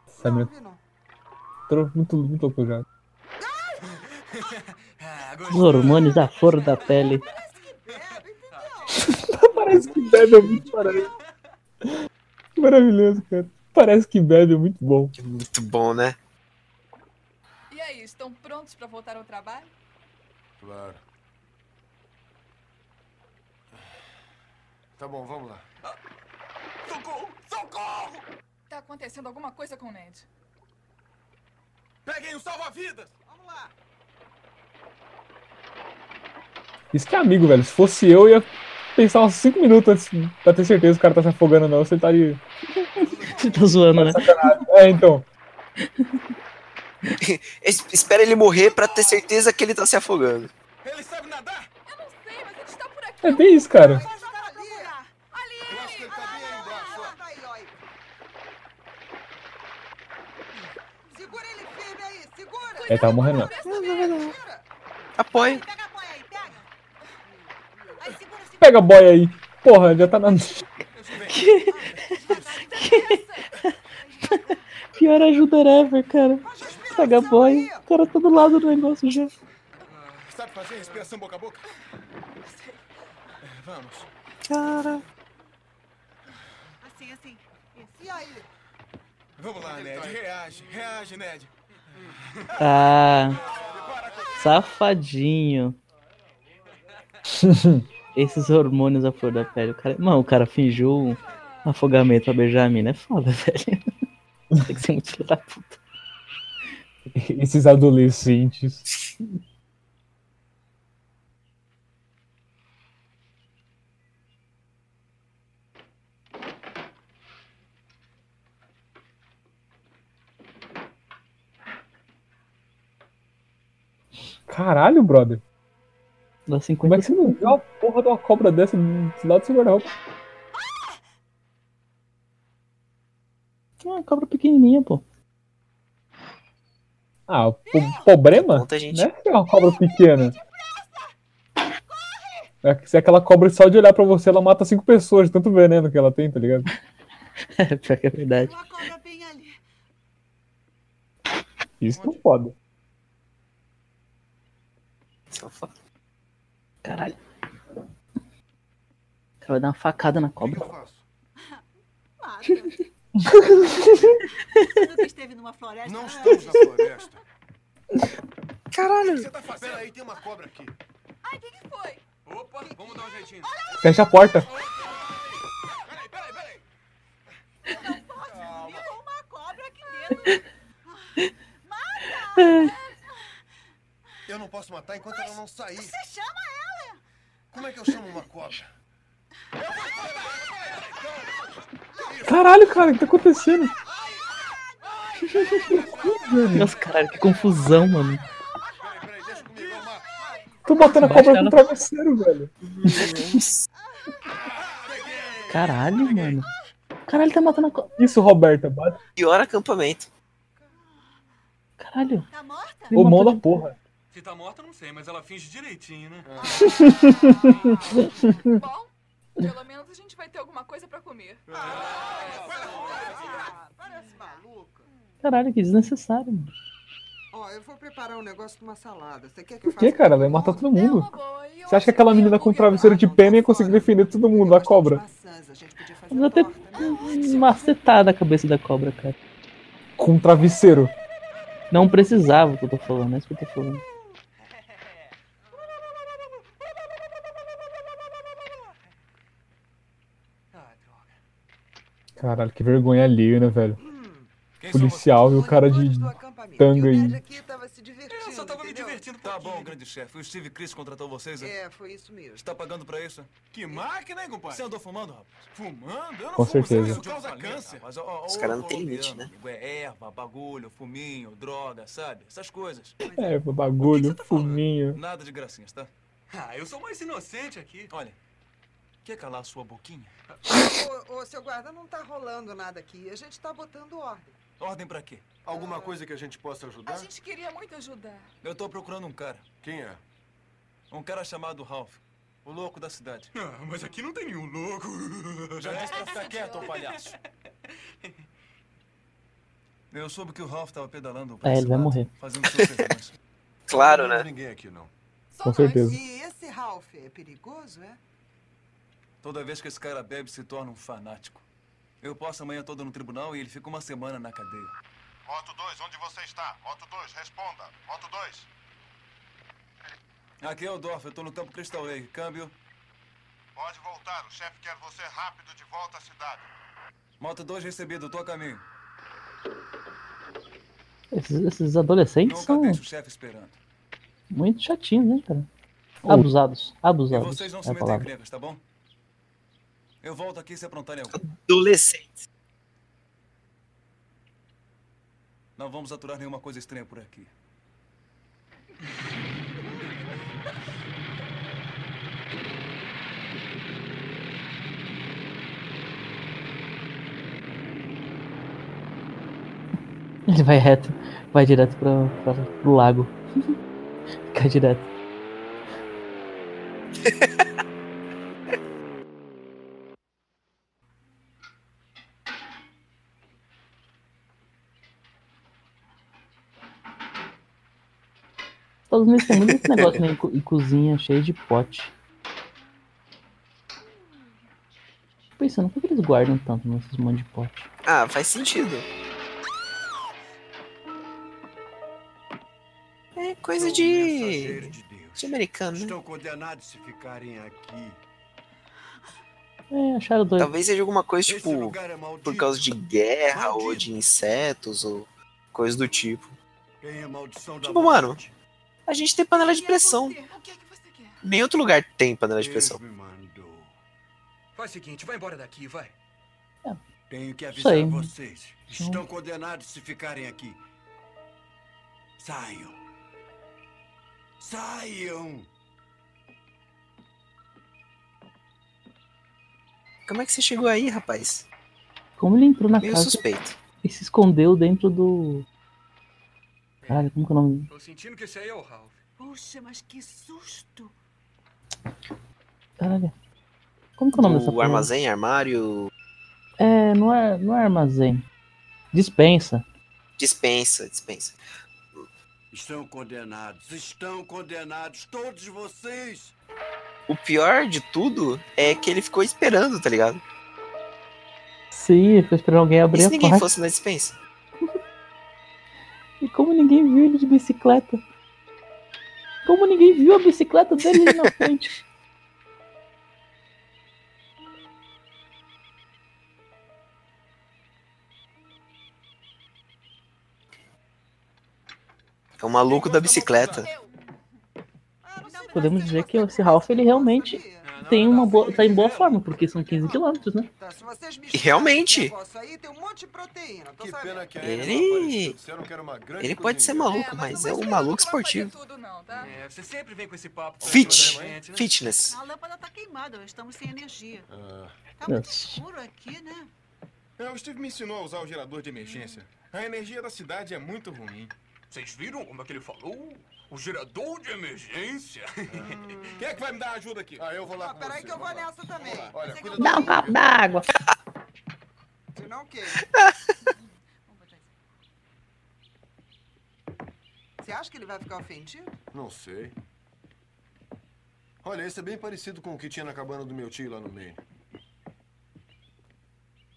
Sabe? Tô muito, muito louco já. Os hormônios da flor da pele. Parece que bebe é muito maravilhoso. Maravilhoso, cara. Parece que bebe é muito bom. Muito bom, né? E aí, estão prontos pra voltar ao trabalho? Claro. Tá bom, vamos lá. Socorro! Socorro! Tá acontecendo alguma coisa com o Ned. Peguem o salva-vidas! Vamos lá. Isso que é amigo, velho. Se fosse eu, eu ia pensar uns 5 minutos antes pra ter certeza que o cara tá se afogando ou não. Você tá de. Você tá zoando, né? Sacanagem. É, então. Es- Espera ele morrer pra ter certeza que ele tá se afogando. Ele sabe nadar? É bem isso, cara. Segura ele firme aí, segura. Ele tava morrendo, não. Apoio. Pega a boia aí. Porra, já tá na. Pior ajuda ever, cara. Pega boy. O cara tá do lado do negócio já. Sabe fazer respiração boca a boca? Vamos. Cara. Assim, assim. E aí? Vamos lá, Ned. Reage, reage, Ned. Ah. Safadinho. Esses hormônios à flor da pele. O cara... Mano, o cara fingiu um afogamento a mina. É foda, velho. Tem que ser muito filho da puta. Esses adolescentes. Caralho, brother. Dá 50 Como é que você não viu uma porra de uma cobra dessa do lado do seu guarda-roupa? Uma cobra pequenininha, pô. Ah, o problema? Conta, gente. Não é que é uma cobra pequena. É, Se aquela cobra só de olhar pra você, ela mata cinco pessoas, de tanto veneno que ela tem, tá ligado? É, pior que é verdade. Uma cobra bem ali. Isso não pode. Só fa- Caralho. O cara vai dar uma facada na cobra. Mata. Você nunca esteve numa floresta? Não estamos na floresta. Caralho. O que você tá fazendo? Peraí, tem uma cobra aqui. Ai, o que, que foi? Opa, vamos dar um jeitinho. Fecha a porta. Peraí, peraí, peraí. Não posso dormir com uma cobra aqui dentro. Eu não posso matar enquanto ela não sair. Você chama ela. Como é que eu chamo uma cobra? Caralho, cara, o que tá acontecendo? Nossa, caralho, que confusão, mano. Tô matando a cobra com um travesseiro, velho. Caralho, mano. Caralho, tá matando a cobra. Isso, Roberta, bate. Pior acampamento. Caralho. Tá morta? O mão da porra. Se tá morta, não sei, mas ela finge direitinho, né? Bom, pelo menos a gente vai ter alguma coisa pra comer. Parece maluca. Caralho, que desnecessário, mano. Ó, eu vou preparar um negócio de uma salada. Você quer que eu Por que, faça? cara? Vai matar todo mundo. Você acha que aquela menina com travesseiro de pena ia conseguir defender todo mundo da cobra? Maçãs, a gente podia fazer Vou ter macetado a cabeça da cobra, cara. Com um travesseiro. Não precisava o que eu tô falando, é isso que eu tô falando. Caralho, que vergonha alheia, né, velho? Policial e o cara de tanga aí. aqui tava se divertindo. Eu só tava me entendeu? divertindo. Tá bom, grande chefe. O Steve Chris contratou vocês? É, foi isso mesmo. Está pagando pra isso? Que máquina, hein, compadre? Você andou fumando, rapaz? Fumando? Eu não Com fumo, certeza. Isso causa câncer. Mas, ó, ó, Os caras não têm colombiano, limite, né? amigo, É erva, bagulho, fuminho, droga, sabe? Essas coisas. É, bagulho, fuminho. Nada de gracinhas, tá? Ah, eu sou mais inocente aqui. Olha, quer calar sua boquinha? Ô, ô, seu guarda, não tá rolando nada aqui. A gente tá botando ordem. Ordem pra quê? Alguma coisa que a gente possa ajudar? A gente queria muito ajudar. Eu tô procurando um cara. Quem é? Um cara chamado Ralph. O louco da cidade. Ah, mas aqui não tem nenhum louco. Já disse pra ficar quieto, ô palhaço. Eu soube que o Ralph tava pedalando pra É, ele vai morrer. Fazendo. Claro, Não né? tem ninguém aqui, não. Com certeza. E esse Ralph é perigoso, é? Toda vez que esse cara bebe, se torna um fanático. Eu passo a manhã toda no tribunal e ele fica uma semana na cadeia. Moto 2, onde você está? Moto 2, responda. Moto 2. Aqui é o Dorf, eu tô no campo Crystal Lake. Câmbio. Pode voltar, o chefe quer você rápido de volta à cidade. Moto 2 recebido, tô a caminho. Esses, esses adolescentes Nunca são deixo o chefe esperando. muito chatinhos, né, cara? Ô. Abusados. E Abusados. vocês não é se metem em encrencas, tá bom? Eu volto aqui se aprontarem algo. Adolescente. Não vamos aturar nenhuma coisa estranha por aqui. Ele vai reto, vai direto pra, pra, pro lago. Cai direto. Estados Unidos tem muito esse negócio, né? Em cozinha cheio de pote. Tô Pensando, por que eles guardam tanto nesses monte de pote? Ah, faz sentido. É coisa de. de americano, né? Estão condenados se ficarem aqui. É, acharam dois. Talvez seja alguma coisa, tipo, é maldito. por causa de guerra ou de insetos ou coisa do tipo. Tem a maldição da Tipo, mano, a gente tem panela de pressão. Nem outro lugar tem panela de pressão. Faz o seguinte, vai embora daqui, vai. Tenho que avisar aí. vocês. Estão condenados se ficarem aqui. Saiam. Saiam. Como é que você chegou aí, rapaz? Como ele entrou na Meio casa suspeito. e se escondeu dentro do. Caralho, como que é o nome? Tô sentindo que esse aí é o Ralph. Puxa, mas que susto. Caralho. Como que é o nome dessa O porra? armazém, armário, É, não é, não é armazém. Dispensa. dispensa, dispensa. Estão condenados, estão condenados, todos vocês! O pior de tudo é que ele ficou esperando, tá ligado? Sim, foi esperando alguém abrir E se a ninguém porta. fosse na dispensa? E como ninguém viu ele de bicicleta? Como ninguém viu a bicicleta dele ali na frente? É o maluco da bicicleta. Podemos dizer que esse Ralph ele realmente tem uma boa, tá em boa forma, porque são 15 quilômetros, né? E realmente, ele. Ele pode ser maluco, mas é um maluco esportivo. É, você sempre vem com esse papo. Fit. Né? Fitness. A lâmpada tá queimada, estamos sem energia. Ah. Tá muito escuro aqui, né? É, o Steve me ensinou a usar o gerador de emergência. A energia da cidade é muito ruim. Vocês viram como é que ele falou? O gerador de emergência. Quem é que vai me dar ajuda aqui? Ah, eu vou lá com Peraí que eu vou nessa também. Olha, cuida Dá um copo d'água. Senão o quê? Você acha que ele vai ficar ofendido? Não sei. Olha, esse é bem parecido com o que tinha na cabana do meu tio lá no meio.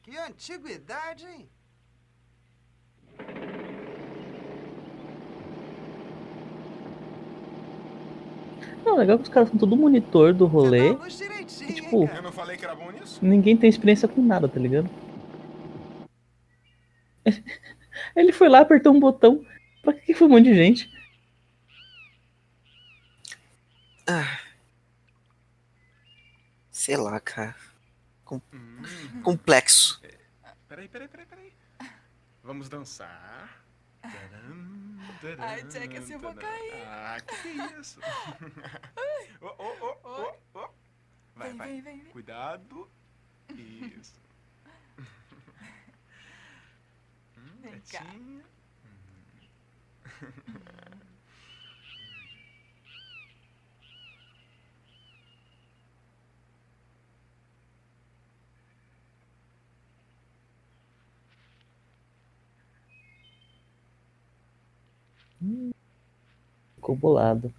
Que antiguidade, hein? Não, legal que os caras são tudo monitor do rolê. E, tipo, Eu não falei que era bom nisso? ninguém tem experiência com nada, tá ligado? Ele foi lá, apertou um botão. Pra que foi um monte de gente? Ah. Sei lá, cara. Com- Complexo. Peraí, peraí, peraí, peraí. Vamos dançar. Ai, Jack, assim eu vou cair. Ah, que é isso? Ô, ô, ô, ô, ô. Vai, Vem, vai. vem, vem, vem. Cuidado. Isso. Hum, Vem cá. Ficou bolado.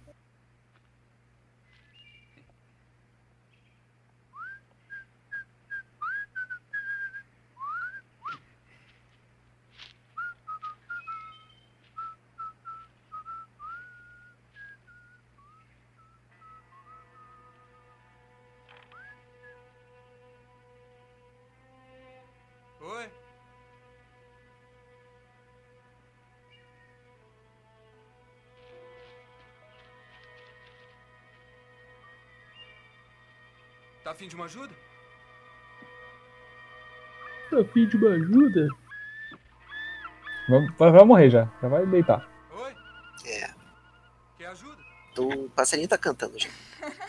Tá afim de uma ajuda? Tá fim de uma ajuda? Vai, vai- morrer já. Já vai deitar. É. Quer ajuda? O passarinho tá cantando já.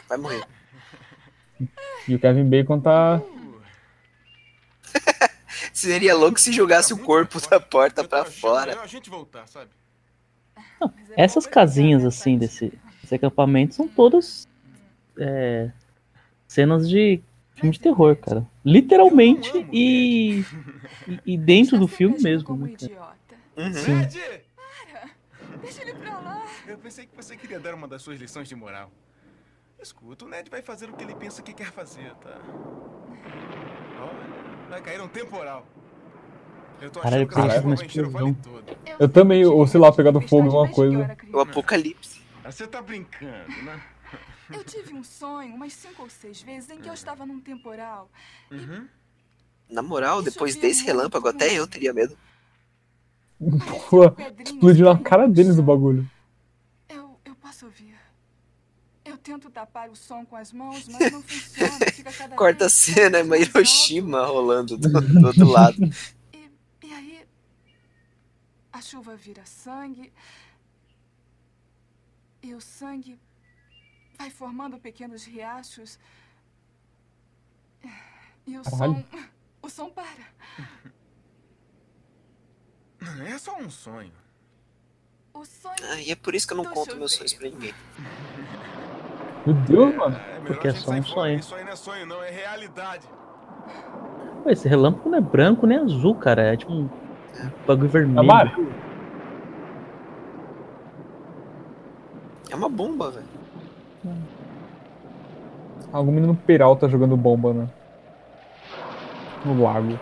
Vai morrer. E o Kevin Bacon tá. Seria louco se jogasse o corpo da porta pra fora. a gente voltar, sabe? Essas casinhas assim desse, desse acampamento são todas é, cenas de filme de terror, cara. Literalmente e, e, e dentro do filme mesmo. Né? cara? Uhum. Ned! Deixa ele pra lá. Eu pensei que você queria dar uma das suas lições de moral. Escuta, o Ned vai fazer o que ele pensa que quer fazer, tá? Olha, vai cair um temporal. Eu tô Caralho, achando que uma explosão. vale todo. Eu também, ou sei lá, pegado fogo, alguma coisa. O apocalipse. Ah, Você tá brincando, né? Eu tive um sonho umas cinco ou seis vezes em que eu estava num temporal. Uhum. Na moral, depois desse relâmpago, até eu teria medo. Pô, explodiu na cara deles o bagulho. Eu, eu posso ouvir. Eu tento tapar o som com as mãos, mas não funciona. Fica cada Quarta vez cena, é uma Hiroshima rolando do, do outro lado. E aí, a chuva vira sangue. E o sangue vai formando pequenos riachos. E o Caralho. som. O som para. É só um sonho. O sonho. Ah, e é por isso que eu não conto meus sonhos pra ninguém. Meu Deus, mano. Porque é só um sonho. Isso aí não é sonho, não, é realidade. Pô, esse relâmpago não é branco nem azul, cara. É tipo um bagulho vermelho. Amarelo. É uma bomba, velho. Algum menino Peralta jogando bomba, né? No lago.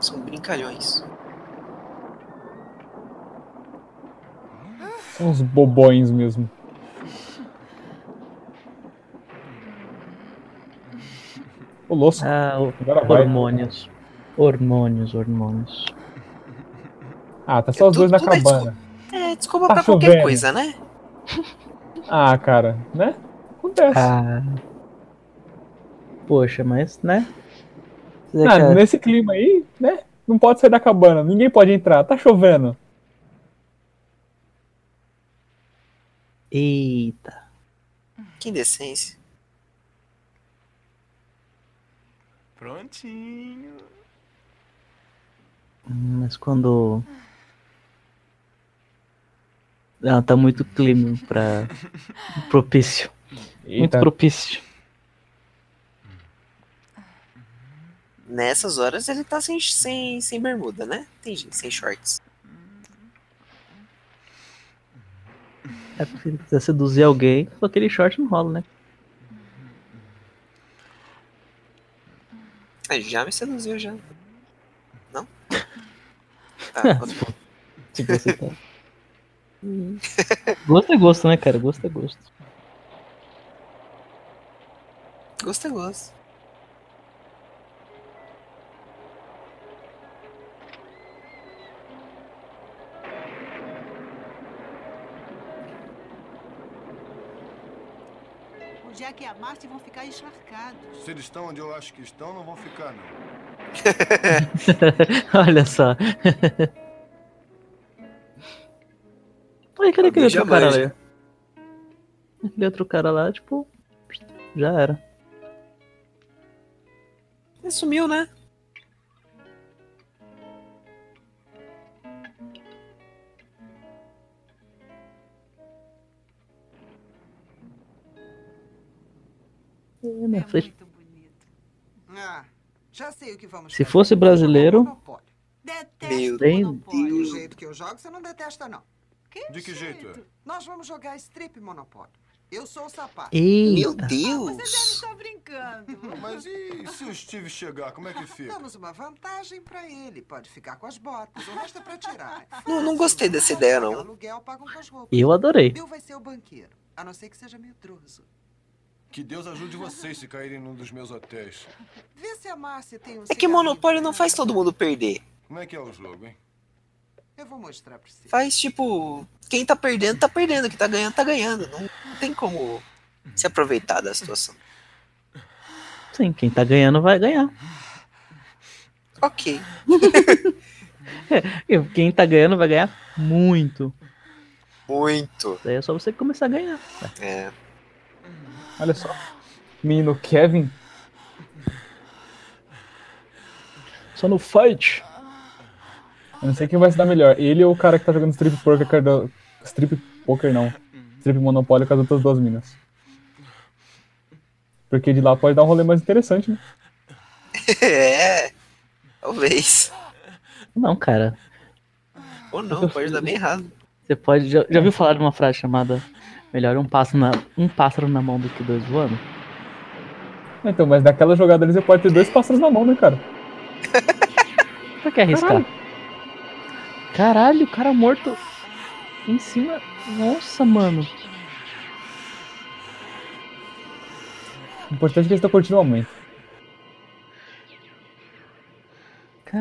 São brincalhões. São uns bobões mesmo. Ô, louco. Ah, o- Agora vai. hormônios. Hormônios, hormônios. Ah, tá só os dois na cabana. É, desculpa Tá pra qualquer chovendo. coisa, né? Ah, cara, né? Acontece. Ah. Poxa, mas, né? Você Ah, quer- nesse clima aí, né? Não pode sair da cabana, ninguém pode entrar, tá chovendo. Eita. Que indecência. Prontinho. Hum, Mas quando. Ah, tá muito clima pra. propício. Muito Eita. propício. Nessas horas ele tá sem, sem, sem bermuda, né? Entendi, sem shorts. É porque se quiser seduzir alguém, com aquele short não rola, né? Ah, já me seduziu já. Não? Tá, Se você tá. gosto é gosto, né, cara? Gosto é gosto. gosto é gosto. O Jack e a Marcy vão ficar encharcados. Se eles estão onde eu acho que estão, não vão ficar, não. Olha só. Ai, cadê aquele outro cara lá? Aquele outro cara lá, tipo. Já era. Ele sumiu, né? É, frente. Ah, já sei o que vamos Se fosse brasileiro. Meu Monopólio. Do Deus. jeito que eu jogo, você não detesta, não. De que jeito? Nós vamos jogar strip Monopólio. Eu sou o sapato. Meu Eita! Deus! Estou brincando. Mas e se o Steve chegar, como é que fica? Damos uma vantagem pra ele. Pode ficar com as botas. O resto é pra tirar. Não, não gostei dessa ideia, não. Aluguel pagam com as roupas. Eu adorei. Bill vai ser o banqueiro. A não ser que seja meio troso. Que Deus ajude vocês se caírem num dos meus hotéis. Vê se a Márcia tem um É que Monopólio não faz todo mundo perder. Como é que é o jogo, hein? Eu vou mostrar pra você. Faz tipo. Quem tá perdendo, tá perdendo. Quem tá ganhando, tá ganhando. Não, não tem como se aproveitar da situação. Sim, quem tá ganhando vai ganhar. Ok. Quem tá ganhando vai ganhar muito. Muito. Daí é só você começar a ganhar. É. Olha só. Menino Kevin. Só no fight. Eu não sei quem vai se dar melhor. Ele ou o cara que tá jogando strip poker. do- Strip poker não. Strip monopólio com as outras duas minas. Porque de lá pode dar um rolê mais interessante, né? É. Talvez. Não, cara. Ou não, pode dar bem errado. Você pode. Já, já ouviu falar de uma frase chamada Melhor um pássaro na, um pássaro na mão do que dois voando? Então, mas naquela jogada ali você pode ter dois pássaros na mão, né, cara? Pra que arriscar? Caralho, o cara morto em cima. Nossa, mano. O importante é que eles estão curtindo o momento.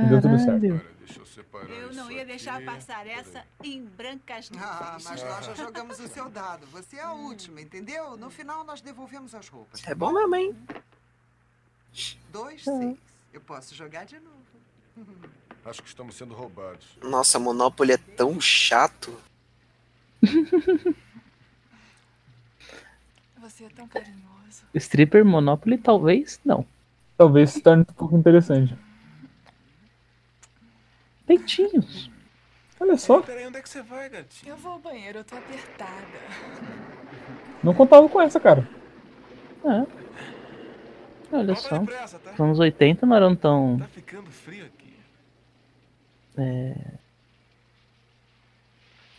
Deu tudo certo. Caralho. Eu não ia deixar passar essa em brancas nuvens. Ah, mas nós já jogamos o seu dado. Você é a última, entendeu? No final nós devolvemos as roupas. É bom mesmo, hein? Dois, seis. Eu posso jogar de novo. Acho que estamos sendo roubados. Nossa, Monopoly é tão chato. Você é tão carinhoso. Stripper Monopoly, talvez não. Talvez se torne um pouco interessante. Peitinhos. Olha só, Peraí, onde é que você vai, gatinho? Eu vou ao banheiro, eu tô apertada. não contava com essa, cara. É. Olha só. depressa, tá? Os anos 80 não eram tão. Tá ficando frio aqui. É,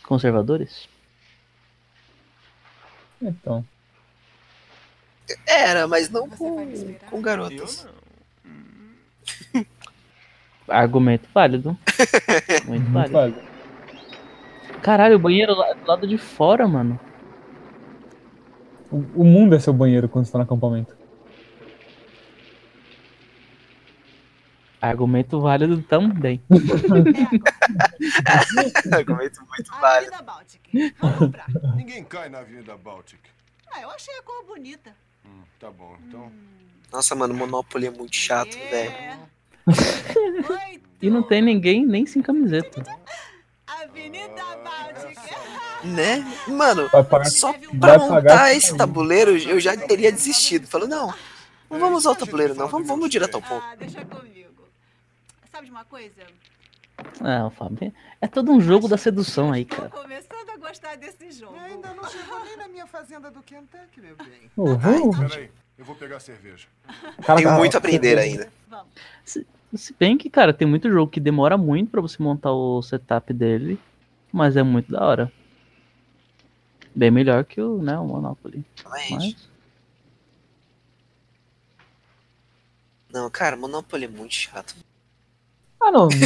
conservadores? Então. Era, mas não com, com garotas. Argumento válido. Muito válido. válido. Caralho, o banheiro lá do lado de fora, mano. O, o mundo é seu banheiro quando você tá no acampamento. Argumento válido também. Argumento muito válido. Avenida Baltic. Vamos comprar. Ninguém cai na Avenida Baltic. Ah, eu achei a cor bonita. Hum, tá bom, então. Nossa, mano, Monopoly é muito chato, velho. E não tem ninguém nem sem camiseta. Avenida Baltic. Né? Mano, pagar- só pra montar esse esse tabuleiro eu já teria desistido. Falou, não, não vamos usar o tabuleiro, não. Vamos, vamos direto ao ponto. Ah, deixa comigo. Sabe de uma coisa? Ah, Fábio. É todo um jogo da sedução aí, cara. Começando a gostar desse jogo. Ainda não chegou nem na minha fazenda do Kentucky, meu bem. Uhum. Peraí, eu vou pegar cerveja. Cara, Tenho cara, muito a aprender ainda. Se, se bem que, cara, tem muito jogo que demora muito pra você montar o setup dele, mas é muito da hora. Bem melhor que o, né, o Monopoly. Mas, Não, cara, Monopoly é muito chato. Ah, não.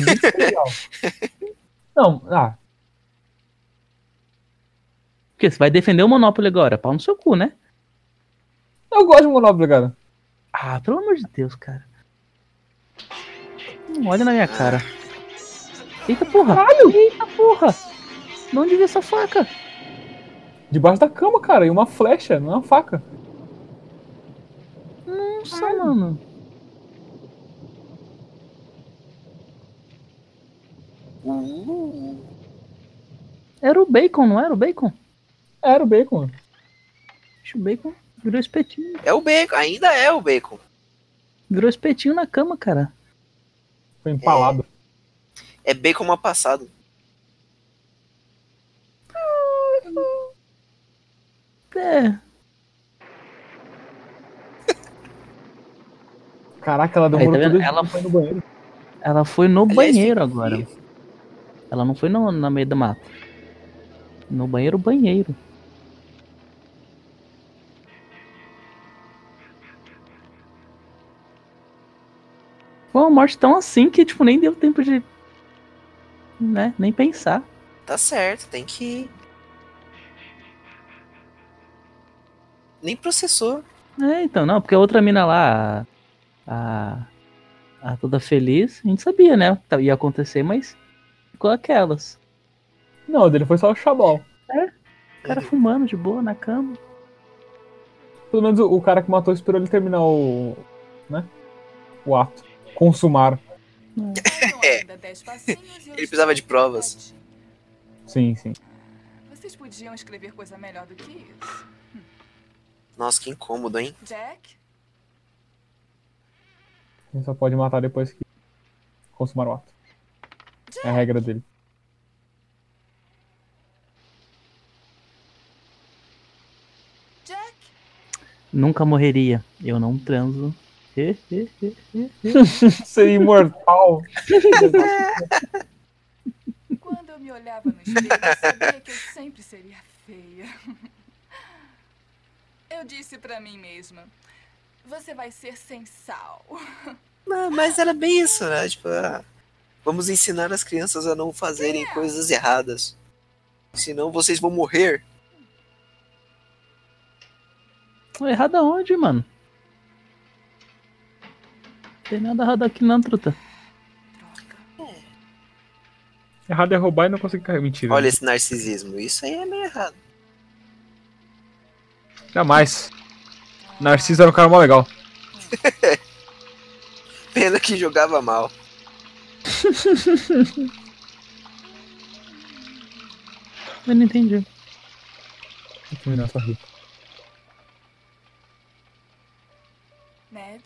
Não, ah, porque você vai defender o Monopoly agora? Pau no seu cu, né? eu gosto de Monopoly, cara. Ah, pelo amor de Deus, cara. Não olha na minha cara. Eita porra! Eita porra! De onde veio essa faca? Debaixo da cama, cara, e uma flecha, não é uma faca. Nossa, mano. Era o bacon, não era o bacon? Era o bacon. O bacon virou espetinho. É o bacon, ainda é o bacon. Virou espetinho na cama, cara. Foi empalado. É bacon mal passado. É. Caraca, ela tá demorou vendo? tudo Ela foi no banheiro. Ela foi no banheiro agora. Ela não foi no, na meio da mata. No banheiro, banheiro. Foi uma morte tão assim que, tipo, nem deu tempo de. Né? Nem pensar. Tá certo, tem que. Nem processou. É, então, não, porque a outra mina lá, a. A, toda feliz, a gente sabia, né? que Ia acontecer, mas ficou aquelas. Não, o dele foi só o chabal. O cara fumando de boa na cama. Pelo menos o, o cara que matou esperou ele terminar o. né? O ato. Consumar. Eu Ele precisava de provas. Sim, sim. Vocês podiam escrever coisa melhor do que isso. Nossa, que incômodo, hein? Jack? Ele só pode matar depois que consumar o ato. É a regra dele. Jack? Nunca morreria. Eu não transo. Ser imortal. Quando eu me olhava no espelho, eu sabia que eu sempre seria feia. Eu disse pra mim mesma: Você vai ser sem sal. Não, mas era bem isso, né? Tipo, ah, vamos ensinar as crianças a não fazerem coisas erradas. Senão vocês vão morrer. Errado aonde, mano? Não tem nada errado aqui não, truta. Errado é roubar e não conseguir carregar. Mentira. Olha esse narcisismo. Isso aí é meio errado. Jamais. Narciso era um cara mó legal. Pena que jogava mal. Eu não entendi. Vou terminar essa rica. Ned?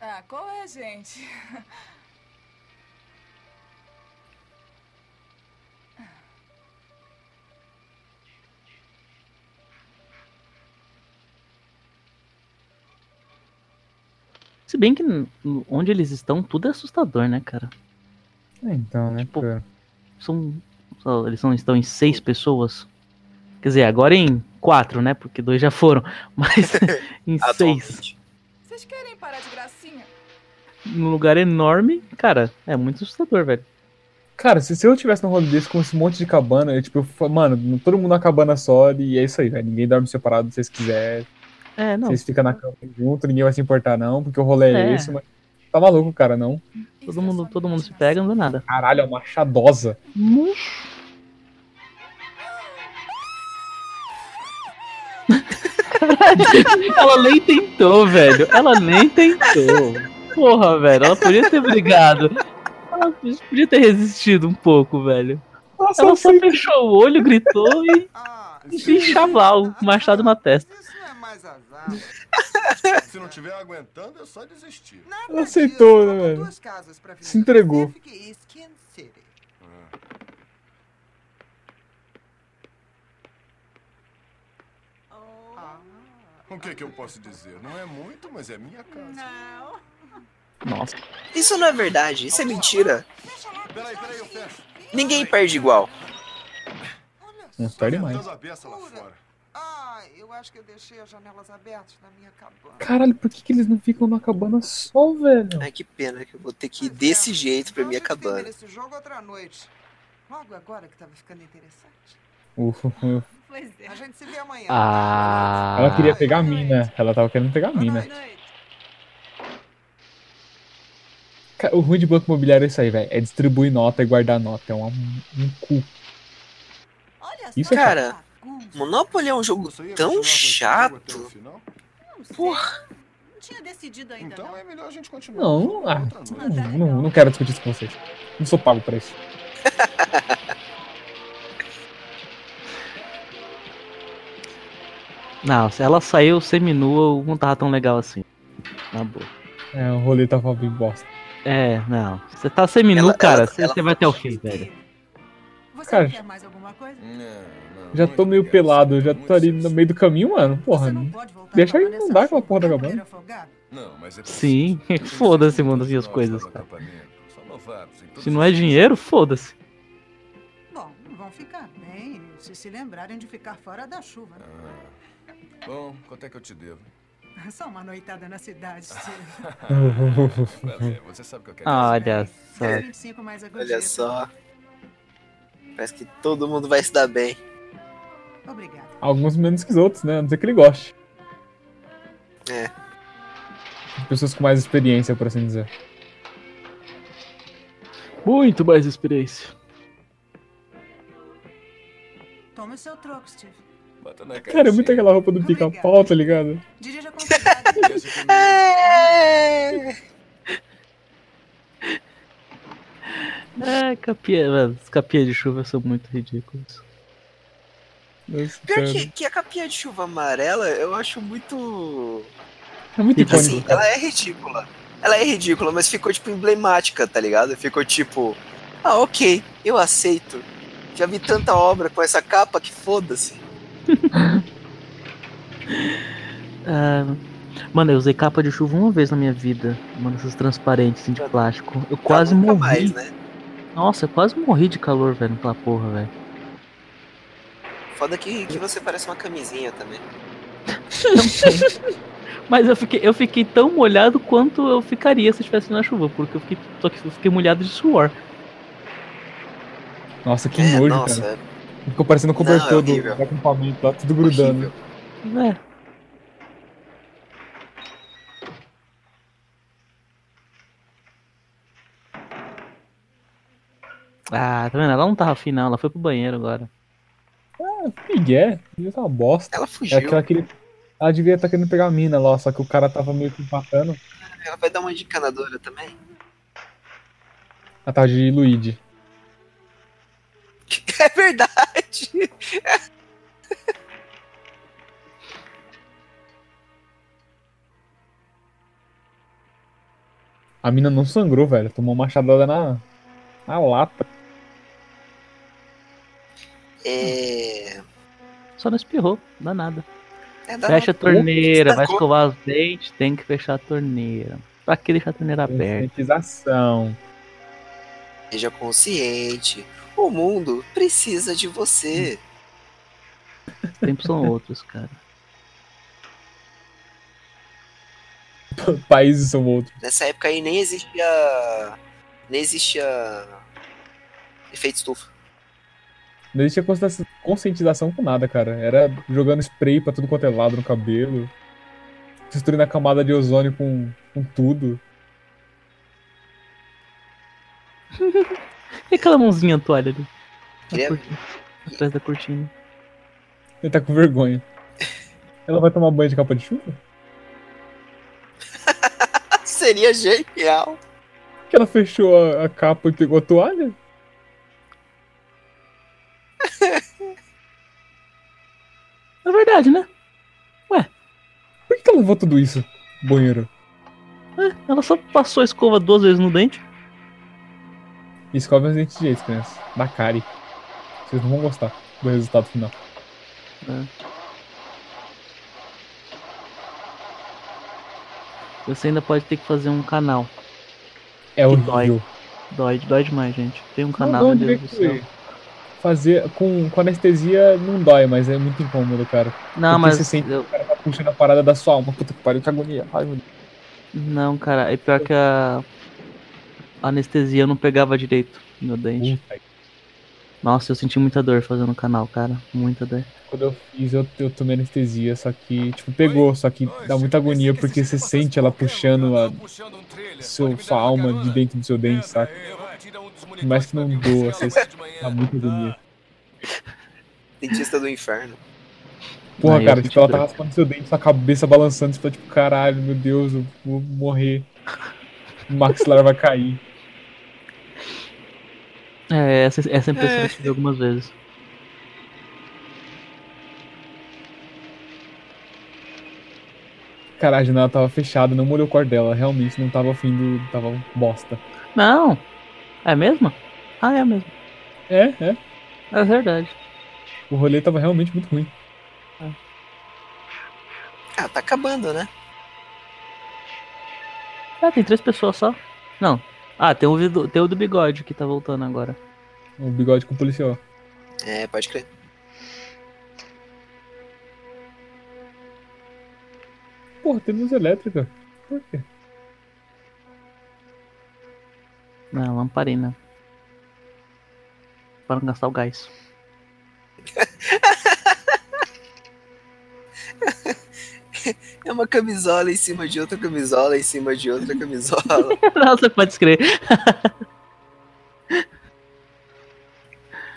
Ah, qual é, gente? Se bem que onde eles estão, tudo é assustador, né, cara? É, Então, né? Tipo, cara? São. só- Eles são, estão em seis pessoas. Quer dizer, agora em quatro, né? Porque dois já foram. Mas em seis. Vocês querem parar de gracinha? Num lugar enorme, cara, é muito assustador, velho. Cara, se, se eu tivesse num rolê desse com esse monte de cabana, eu, tipo, eu mano, todo mundo na cabana só e é isso aí, velho. Ninguém dorme separado se vocês quiserem. É, não. Vocês ficam na cama junto, ninguém vai se importar, não, porque o rolê é, É. esse, mas. Tá maluco, cara, não. Todo mundo, todo mundo se pega, não dá nada. Caralho, é uma machadosa. Caralho, ela nem tentou, velho. Ela nem tentou. Porra, velho. Ela podia ter brigado. Ela podia ter resistido um pouco, velho. Nossa, ela só fechou o olho, gritou e. E chaval, o machado na testa. Se não tiver aguentando, é só desistir. Ela aceitou, né, velho? Se entregou. O que, que eu posso dizer? Não é muito, mas é minha casa. Não. Nossa. Isso não é verdade, isso é mentira. Peraí, peraí, eu fecho. Ninguém perde igual. Não perde mais. Ah, eu acho que eu deixei as janelas abertas na minha cabana. Caralho, por que, que eles não ficam na cabana só, velho? Ai, que pena que eu vou ter que ir desse jeito pra minha cabana. Esse jogo outra noite. Logo agora que tava ficando interessante. Pois é. A gente se vê amanhã. Ah. Ela queria pegar a mina. Ela tava querendo pegar a mina. O ruim de banco imobiliário é isso aí, velho. É distribuir nota e guardar nota. É um, um cu. Isso é Cara, Monopoly é um jogo tão chato. Porra. Não tinha decidido ainda. Então é melhor a gente continuar. Não, ah, não, não, não quero discutir isso com vocês. Não sou pago pra isso. Não, se ela saiu seminua, não tava tão legal assim. Na boa. É, o rolê tava bem bosta. É, não. Você tá seminu, Ela- cara. ela- Você ela- vai até o fim, velho. Você Cara, não alguma coisa? Já tô meio pelado, já tô ali no meio do caminho, mano. Porra, deixa aí não dá aquela porra da cabana. Não, mas é Sim, foda-se, mano, assim as coisas, cara. Se não é dinheiro, foda-se. Bom, vão ficar bem se se lembrarem de ficar fora da chuva. né? Ah. Bom, quanto é que eu te devo? Só uma noitada na cidade, você sabe o que eu quero Olha só. 25 mais a Olha só. Parece que todo mundo vai se dar bem. Obrigada. Alguns menos que os outros, né? A não ser que ele goste. É. Pessoas com mais experiência, por assim dizer. Muito mais experiência. Toma o seu troco, Steve. Bota na Cara, é muito aquela roupa do pica-pau, tá ligado? Dirija com cuidado. É, capinha, mano, as capinhas de chuva são muito ridículas. Nossa, Pior que, que a capinha de chuva amarela, eu acho muito. É muito icônico, Assim, cara. ela é ridícula. Ela é ridícula, mas ficou, tipo, emblemática, tá ligado? Ficou tipo. Ah, ok, eu aceito. Já vi tanta obra com essa capa que foda-se. Ah, mano, eu usei capa de chuva uma vez na minha vida. Mano, essas transparentes assim, de plástico. Eu quase nunca morri. mais, né? Nossa, eu quase morri de calor, velho, naquela porra, velho. Foda que, que você parece uma camisinha também. Mas eu fiquei, eu fiquei tão molhado quanto eu ficaria se estivesse na chuva, porque eu fiquei, só que eu fiquei molhado de suor. Nossa, que É, nojo, nossa, cara. Ficou parecendo um Não, é cobertor do, horrível. do acampamento lá, tudo grudando. É. Ah, tá vendo? Ela não tava afim, não. Ela foi pro banheiro agora. Ah, Miguel, isso é uma bosta. Ela fugiu. É que ela, queria... ela devia estar querendo pegar a mina lá, só que o cara tava meio que empatando. Ela vai dar uma de encanadora também. Ela tava de Luigi. É verdade! A mina não sangrou, velho. Tomou uma machadada na, na lata. É. Só não espirrou, dá nada. É, dá Fecha a torneira, vai escovar os dentes, tem que fechar a torneira. Pra que deixar a torneira aberta? Seja consciente. O mundo precisa de você. Os tempos são outros, cara. Países são outros. Nessa época aí nem existia. Nem existia. Efeito estufa. Não existia conscientiza- conscientização com nada, cara. Era jogando spray pra tudo quanto é lado no cabelo. Destruindo a camada de ozônio com, com tudo. E aquela mãozinha toalha ali? Cortina, Atrás da cortina. Ele tá com vergonha. Ela vai tomar banho de capa de chuva? Seria genial. Que ela fechou a, a capa e pegou a toalha? É verdade, né? Por que ela levou tudo isso? Banheiro. É, ela só passou a escova duas vezes no dente. Escove os dentes de jeito, crianças. Da Kari. Vocês não vão gostar do resultado final. É. Você ainda pode ter que fazer um canal. É horrível. Dói, dói demais, gente. Tem um Não, canal, não, meu devia Deus do céu. Fazer com, com anestesia não dói, mas é muito incômodo, cara. Não, Porque mas você sente eu- que o cara tá puxando a parada da sua alma. Puta que pariu, que agonia. Ai, meu Deus. Não, cara, é pior que a a anestesia não pegava direito no meu dente. Nossa, eu senti muita dor fazendo o canal, cara. Muita dor. Quando eu fiz, eu, eu tomei anestesia, só que, tipo, pegou, só que dá muita agonia porque você sente ela puxando a seu, sua alma de dentro do seu dente, saca? Mais que não doa, você dá muita agonia. Dentista do inferno. Porra, Aí cara, tipo, ela tá raspando seu dente, sua cabeça balançando, você fala, tipo, caralho, meu Deus, eu vou morrer. O maxilar vai cair. É, essa, essa impressão É. eu tive algumas vezes. Cara, a janela tava fechada, não molhou o quarto dela, realmente não tava afim do. tava bosta. Não! É mesmo? Ah, é mesmo. É, é. É verdade. O rolê tava realmente muito ruim. Ah, tá acabando, né? Ah, tem três pessoas só. Não. Ah, tem o, do, tem o do bigode que tá voltando agora. O bigode com o policial. É, pode crer. Porra, tem luz elétrica. Por quê? Não, lamparina. Para não gastar o gás. É uma camisola em cima de outra camisola, em cima de outra camisola. Nossa, pode escrever.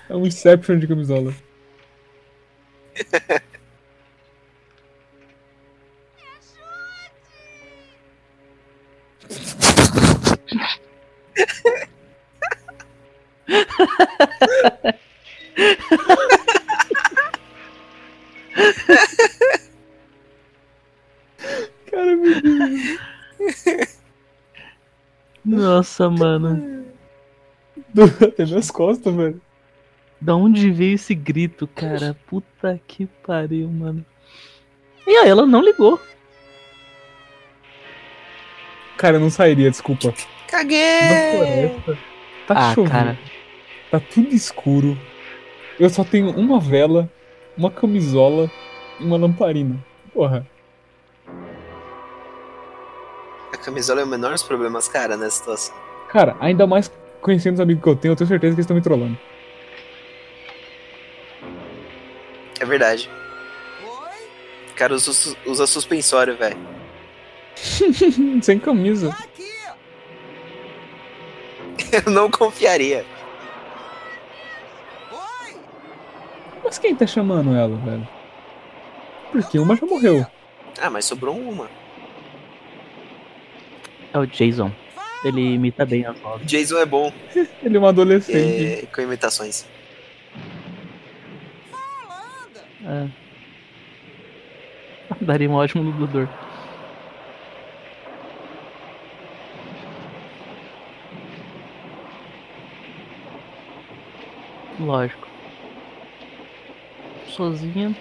É um Inception de camisola. Cara, meu Deus. Nossa, mano. Até minhas costas, velho. Da onde veio esse grito, cara? Puta que pariu, mano. E aí, ela não ligou. Cara, eu não sairia, desculpa. Na Caguei! floresta. Tá Ah, chovendo. cara. Tá tudo escuro. Eu só tenho uma vela, uma camisola e uma lamparina. Porra. A camisola é o menor dos problemas, cara, nessa situação. Cara, ainda mais conhecendo os amigos que eu tenho, eu tenho certeza que eles estão me trollando. É verdade. O cara usa, usa suspensório, velho. Sem camisa. Eu não confiaria. Mas quem tá chamando ela, velho? Porque uma já morreu. Ah, mas sobrou uma. É o Jason. Ele imita bem as voz. Jason é bom. Ele é um adolescente. É, com imitações. É. Daria um ótimo dublador. Lógico. Sozinha,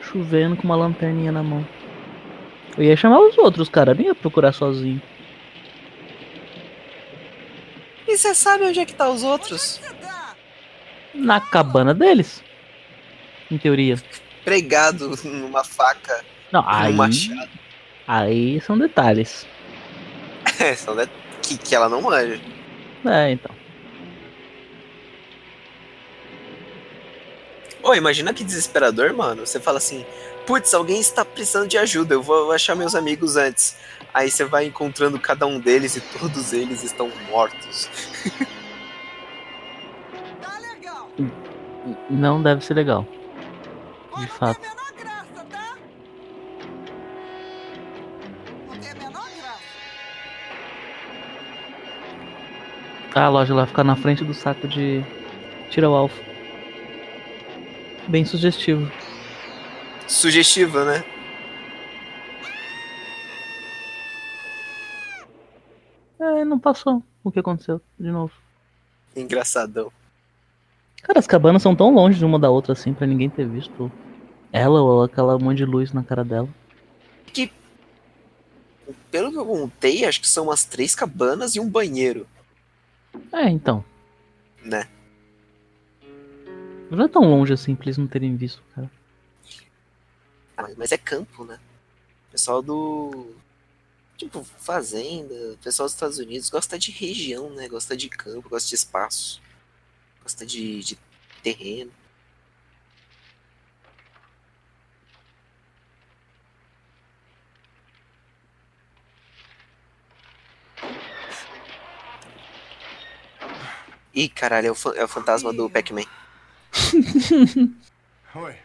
chovendo com uma lanterninha na mão. Eu ia chamar os outros, cara, nem ia procurar sozinho. E você sabe onde é que tá os outros? Na cabana deles. Em teoria. Pregado numa faca. Não, num aí. machado. Aí são detalhes. É, são de... que, que ela não manja. É, então. Ô, imagina que desesperador, mano. Você fala assim, putz, alguém está precisando de ajuda, eu vou achar meus amigos antes. Aí você vai encontrando cada um deles e todos eles estão mortos. Não deve ser legal. De fato. Ah, a loja lá fica na frente do saco de tira o alfa. Bem sugestivo. Sugestivo, né? É, não passou o que aconteceu de novo. Engraçadão. Cara, as cabanas são tão longe de uma da outra assim pra ninguém ter visto ela ou aquela monte de luz na cara dela. Que, pelo que eu contei, acho que são umas três cabanas e um banheiro, É, então. né? Não é tão longe assim pra eles não terem visto, cara. Mas- mas é campo, né? Pessoal do. Tipo, fazenda, pessoal dos Estados Unidos gosta de região, né? Gosta de campo, gosta de espaço, gosta de, de terreno. Ih, caralho, é o, é o fantasma do Pac-Man. Oi.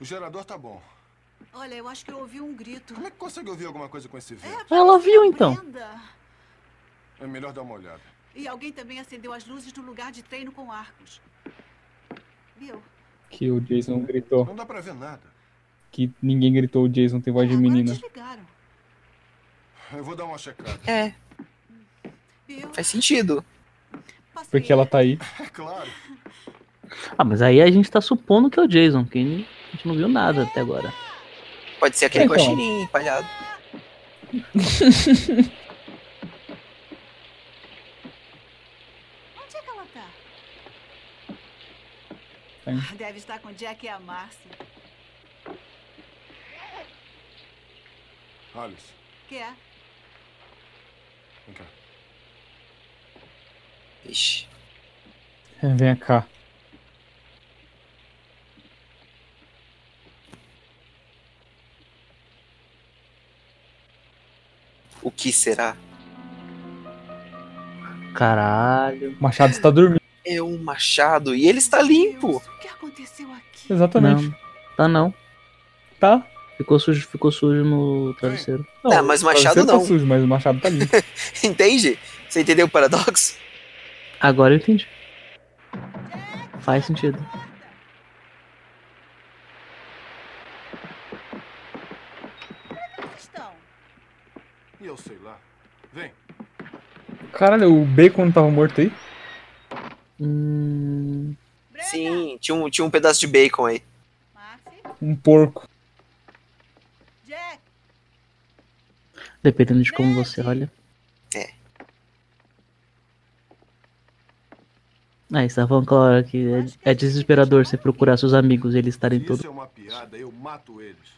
O gerador tá bom. Olha, eu acho que eu ouvi um grito. Como é que consegue ouvir alguma coisa com esse vento? Ela viu então. É melhor dar uma olhada. E alguém também acendeu as luzes no lugar de treino com arcos. Viu? Que o Jason gritou. Não dá pra ver nada. Que ninguém gritou, o Jason tem voz de menina. Desligaram. Eu vou dar uma checada. É, Viu? faz sentido. Porque ela tá aí. É claro. Ah, mas aí a gente tá supondo que é o Jason, que a gente não viu nada até agora. Pode ser aquele Então. guaxinim empalhado. Onde é que ela tá? Tem. Ah, Deve estar com o Jack e a Marcy. Alice, Que é? vem cá. Ixi. Vem cá. O que será? Caralho. O Machado está dormindo. É um machado e ele está limpo. O que aconteceu aqui? Exatamente. Não, tá não. Tá? Ficou sujo, ficou sujo no travesseiro. Ah, mas o machado travesseiro não. Tá sujo, mas o machado tá limpo. Entende? Você entendeu o paradoxo? Agora eu entendi. Faz sentido. Estão. E eu sei lá. Vem. Caralho, o Bacon tava morto aí? Hum, Sim, tinha um, tinha um pedaço de bacon aí. Um porco. Jack. dependendo de como você olha. É. Ah, falando aquela hora que é, é desesperador você procurar seus amigos e eles estarem todos. isso é uma piada, eu mato eles.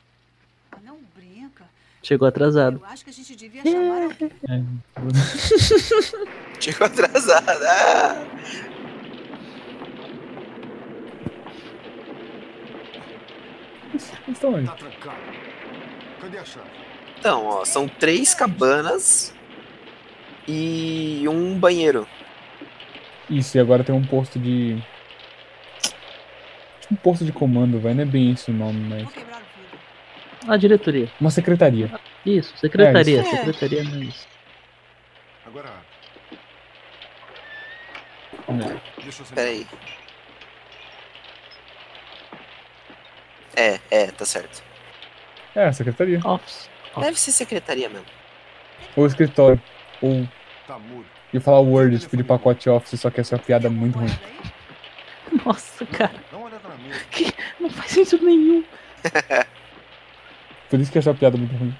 Chegou atrasado. Eu acho que a gente devia chamar alguém. Chegou atrasado. Ah! Onde? Tá trancado. Cadê a chave? Então, ó, são três cabanas e um banheiro. Isso, e agora tem um posto de. Tipo um posto de comando, vai. Não é bem isso o nome, mas. A diretoria. Uma secretaria. Isso, secretaria. É, isso. Secretaria não é isso. Agora. É. Deixa eu sentar. Peraí. É, é, tá certo. É, a secretaria. Office. Deve ser secretaria mesmo. Ou escritório. Ou. Tá mudo. E falar Word, tipo de pacote Office, só que essa é uma piada muito ruim. Nossa, cara. Mesa. Que... Não faz sentido nenhum. Por isso que essa piada é muito ruim.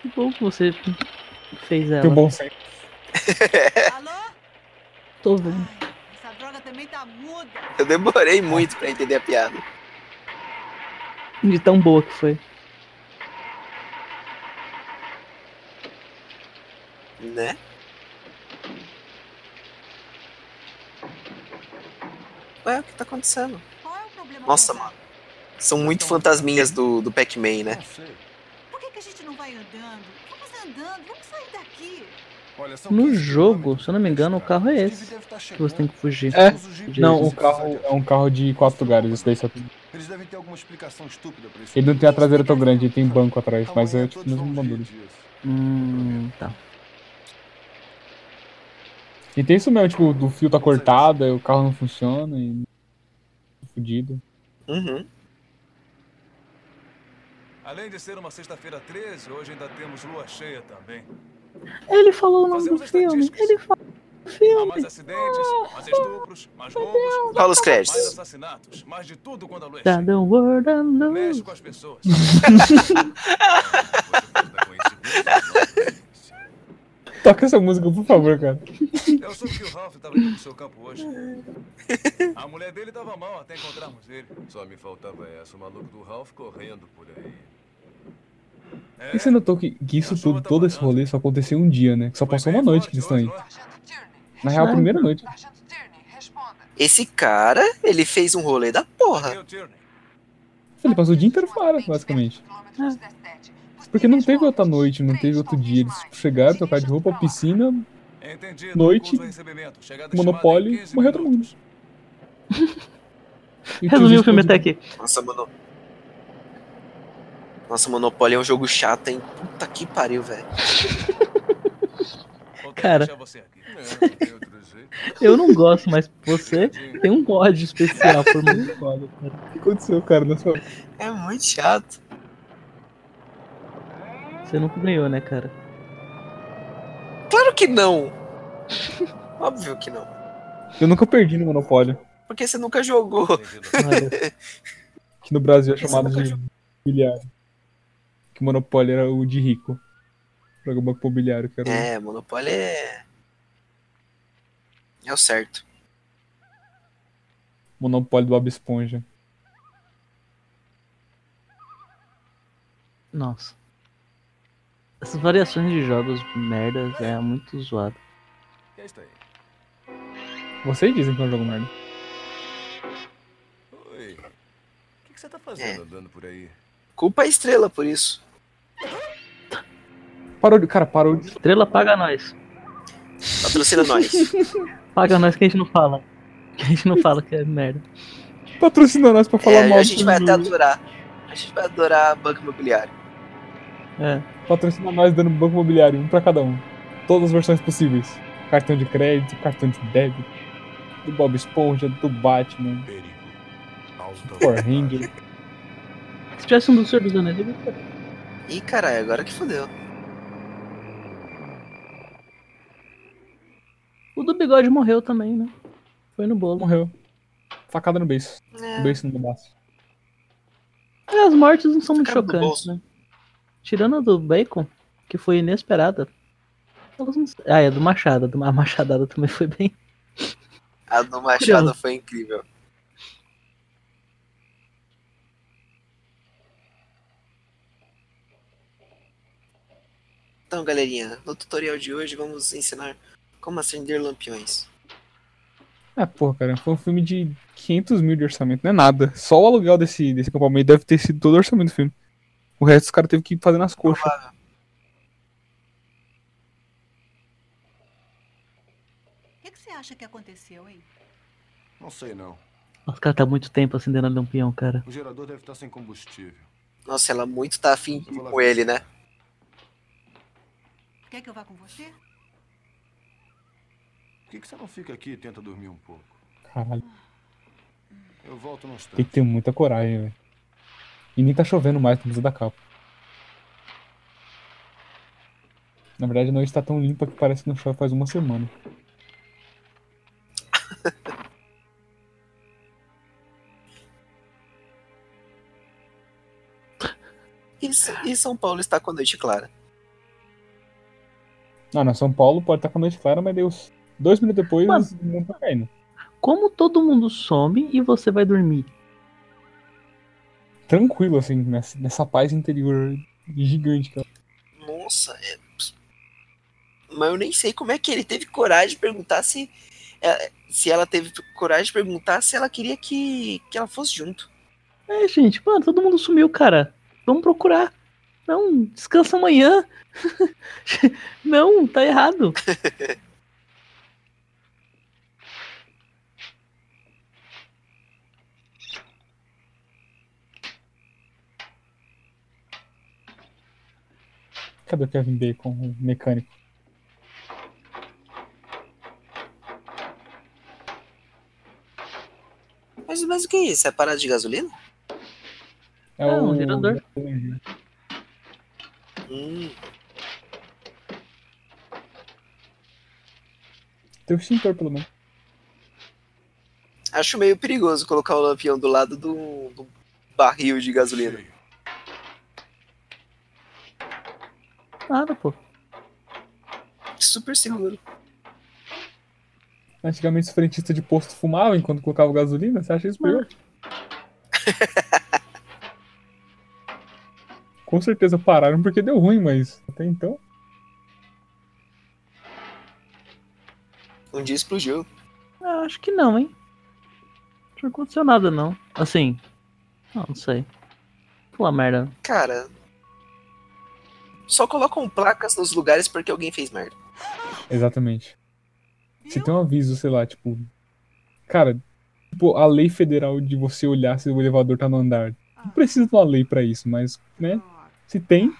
Que bom que você fez ela. Um bom senso. Tô vendo. Essa droga também tá muda. Eu demorei muito pra entender a piada. De tão boa que foi. Né? Ué, o que tá acontecendo? Nossa, mano. São muito fantasminhas do, do Pac-Man, né? Por que, que a gente não vai andando? Vamos andando, vamos sair daqui. No jogo, se eu não me engano, o carro é esse. Que você tem que fugir. É? Não, o carro é um carro de quatro lugares, esse daí só tem. Eles devem ter alguma explicação estúpida pra isso. Ele não tem a traseira tão grande, ele tem banco atrás, mas é tipo o mesmo bagulho. Hum, tá. E tem isso mesmo, tipo, do fio tá cortado, o carro não funciona e. Fudido. Uhum. Além de ser uma sexta-feira 13, hoje ainda temos lua cheia também. Ele falou o nome do filme. Ele falou o Há filme. mais acidentes, mais estupros, mais roubos, Fala os créditos. mais assassinatos, mais de tudo quando a lua é Tá cheia. Mexe com as pessoas. Toca essa música, por favor, cara. Eu soube que o Ralph estava indo pro seu campo hoje. A mulher dele estava mal até encontrarmos ele. Só me faltava essa, o maluco do Ralph correndo por aí. E você notou que, que isso tudo, todo esse rolê só aconteceu um dia, né? Que só passou uma noite que eles estão aí. Na real, a primeira noite. Esse cara, ele fez um rolê da porra. Ele passou o dia inteiro fora, basicamente. Porque não teve outra noite, não teve outro dia. Eles chegaram, trocaram de roupa, piscina, noite, Monopólio, morreu todo mundo. Resumiu o filme até aqui. Nossa, mano. Nossa, Monopoly é um jogo chato, hein? Puta que pariu, velho. Cara, eu não gosto, mas você tem um ódio especial por mim. Cara. O que aconteceu, cara, na sua É muito chato. Você nunca ganhou, né, cara? Claro que não. Óbvio que não. Eu nunca perdi no Monopólio. Porque você nunca jogou. Que no Brasil é chamado de imobiliário. Que Monopólio era o de rico. Programa imobiliário, que era o- É, Monopoly é. É o certo. Monopólio do Bob Esponja. Nossa. Essas variações de jogos merdas é muito zoado. Que é isso aí? Vocês dizem que é um jogo merda. Oi. O que, que você tá fazendo andando por aí? Culpa a estrela por isso. Parou de. Cara, parou de. Estrela paga nós. Patrocina nós. Paga nós que a gente não fala. Que a gente não fala que é merda. Patrocina nós pra falar É, mal a gente vai até adorar. A gente vai adorar banco imobiliário. É. Patrocina nós dando banco imobiliário, um pra cada um. Todas as versões possíveis. Cartão de crédito, cartão de débito. Do Bob Esponja, do Batman. Power Ranger. Se tivesse um do Senhor dos Anéis, eu. Ih, caralho, agora que fodeu. O do bigode morreu também, né? Foi no bolo. Morreu. Facada no beiço. É. Beiço no baço. É, As mortes não são muito chocantes, né? Tirando a do Bacon, que foi inesperada. elas não- Ah, é a do Machado. A Machadada também foi bem. A do Machado Curioso. foi incrível. Então, galerinha, no tutorial de hoje vamos ensinar como acender lampiões. É, porra, cara, foi um filme de 500 mil de orçamento, não é nada. Só o aluguel desse, desse acampamento deve ter sido todo o orçamento do filme. O resto os caras teve que fazer nas coxas. O que, que você acha que aconteceu, hein? Não sei não. Os caras tá muito tempo acendendo a lampião, cara. O gerador deve estar sem combustível. Nossa, ela muito tá afim com ele, né? Quer que eu vá com você? Por que, que você não fica aqui e tenta dormir um pouco? Caralho. Eu volto no instante. Tem que ter muita coragem, velho. E nem tá chovendo mais, não precisa da capa. Na verdade, a noite tá tão limpa que parece que não chove faz uma semana. E, e São Paulo está com a noite clara? Não, não, São Paulo pode estar com a noite clara, mas Deus. Dois minutos depois, Mano. o mundo tá caindo. Como todo mundo some e você vai dormir? Tranquilo, assim, nessa, nessa paz interior gigante. Cara. Nossa, é... Mas eu nem sei como é que ele teve coragem de perguntar se. é, Se ela teve coragem de perguntar se ela queria que, que ela fosse junto. É, gente, mano, todo mundo sumiu, cara. Vamos procurar. Não, descansa amanhã. Não, tá errado. Cadê o Kevin Bacon, o mecânico? Mas, mas o que é isso? É parada de gasolina? É Ah, um o gerador. Hum, Tem o extintor, pelo menos. acho meio perigoso colocar o lampião do lado do, do barril de gasolina. Nada, pô. Super seguro. Antigamente os frentistas de posto fumavam enquanto colocavam gasolina. Você acha isso perigoso? Com certeza pararam porque deu ruim, mas até então. Um dia explodiu. Ah, acho que não, hein? Não aconteceu nada, não. Assim. Não, não sei. Pula merda. Cara. Só colocam placas nos lugares porque alguém fez merda. Exatamente. Se tem um aviso, sei lá, tipo. Cara, tipo, a lei federal de você olhar se o elevador tá no andar. Não precisa de uma lei pra isso, mas, né? Se tem,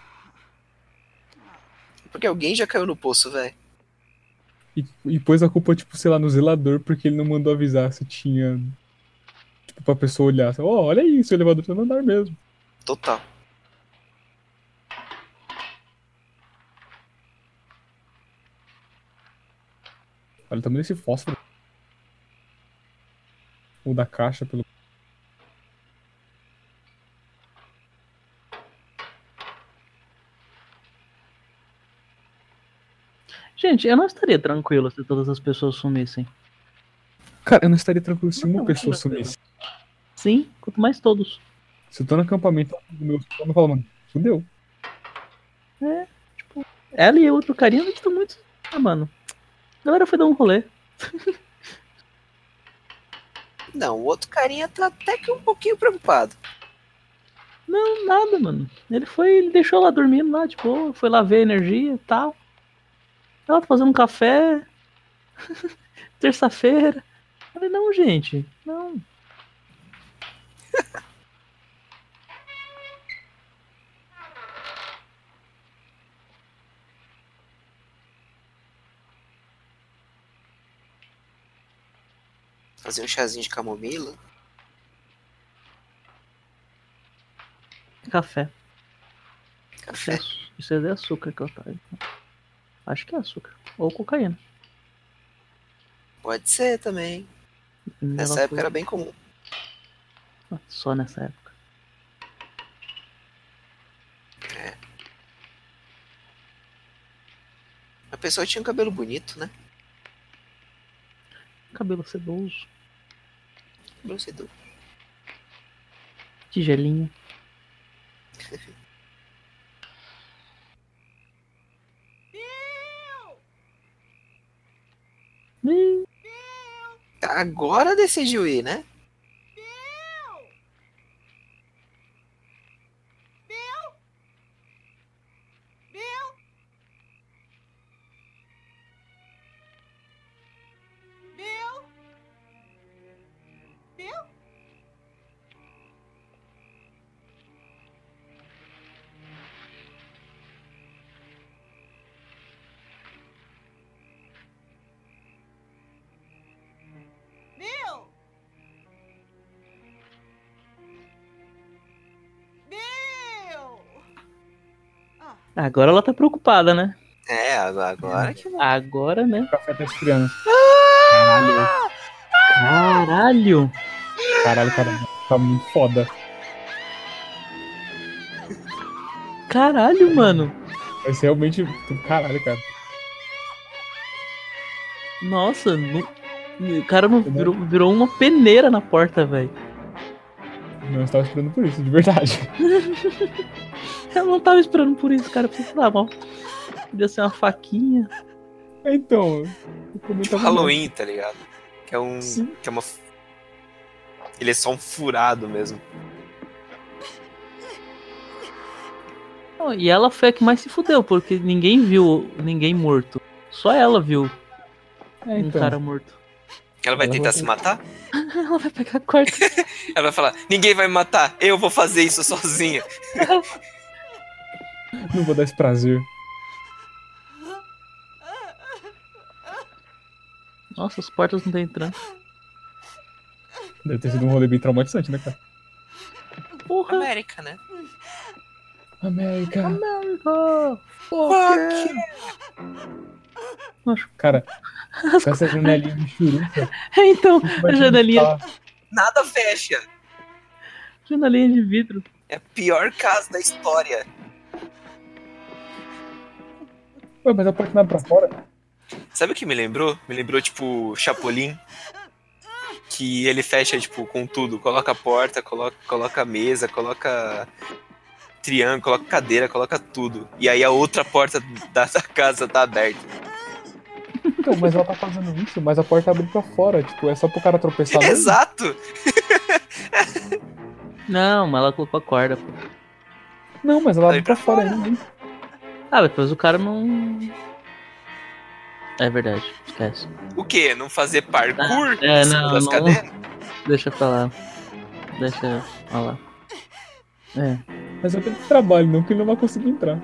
Porque alguém já caiu no poço, velho. e, e pôs a culpa, tipo, sei lá, no zelador, porque ele não mandou avisar se tinha. Tipo, pra pessoa olhar. Ó, olha isso, o elevador tá no andar mesmo. Total. Olha o tamanho desse fósforo. O da caixa, pelo. Gente, eu não estaria tranquilo se todas as pessoas sumissem. Cara, eu não estaria tranquilo se uma pessoa sumisse. Sim, quanto mais todos. Se eu tô no acampamento, o meu sono fala, mano, fudeu. É, tipo, ela e outro carinha não estão muito. Ah, mano. A galera foi dar um rolê. Não, o outro carinha tá até que um pouquinho preocupado. Não, nada, mano. Ele foi, ele deixou lá dormindo lá, tipo, foi lá ver a energia e tal. Ela tá fazendo um café. Terça-feira. Falei, não, gente, não. Fazer um chazinho de camomila. Café. Café. Isso é, é de açúcar que eu tava. Acho que é açúcar. Ou cocaína. Pode ser também. Nessa época foi- era bem comum. Ah, Só nessa época. A pessoa tinha um cabelo bonito, né? Cabelo sedoso. Cabelo sedoso. Tigelinho. Ih, Agora decidiu ir, né? Agora ela tá preocupada, né? É, agora, agora que Agora, né? O café tá esfriando. Caralho. Caralho. Caralho, cara, tá muito foda. Caralho, mano. Mas realmente. Caralho, cara. Nossa, não- o cara não virou, virou uma peneira na porta, velho. Não estava esperando por isso, de verdade. Eu não tava esperando por isso, cara. Pensei, sei lá, mal. Podia ser uma faquinha. Então. eu Tipo Halloween, tá ligado? Que é um. Que é uma. Ele é só um furado mesmo. Não, E ela foi a que mais se fudeu, porque ninguém viu ninguém morto. Só ela viu É, um então. cara morto. Ela vai Ela tentar vai- se matar? ela vai pegar a quarta. Ela vai falar: ninguém vai me matar, eu vou fazer isso sozinha. Não vou dar esse prazer. Nossa, as portas não tem tranco. Deve ter sido um rolê bem traumatizante, né, cara? Porra. América, né? América. América. Fuck Cara, com essa janelinha de churuca. É, então, a janelinha, falar. Nada fecha. janelinha de vidro. É a pior caso da história. Ué, mas a porta não abre pra fora? Sabe o que me lembrou? Me lembrou, tipo, Chapolin. Que ele fecha, tipo, com tudo. Coloca a porta, coloca, coloca a mesa, coloca triângulo, coloca cadeira, coloca tudo. E aí a outra porta da, da casa tá aberta. Então, mas ela tá fazendo isso, mas a porta abre pra fora. Tipo, é só pro cara tropeçar? Exato! Não, mas ela colocou a corda, pô. Não, mas ela abre Abre pra pra fora fora. ainda. Ah, mas depois o cara não. É verdade, esquece. O quê? Não fazer parkour É, em cima não, das não. cadeiras? Deixa pra lá. Deixa pra lá. É. Mas eu tenho trabalho, não, que ele não vai conseguir entrar.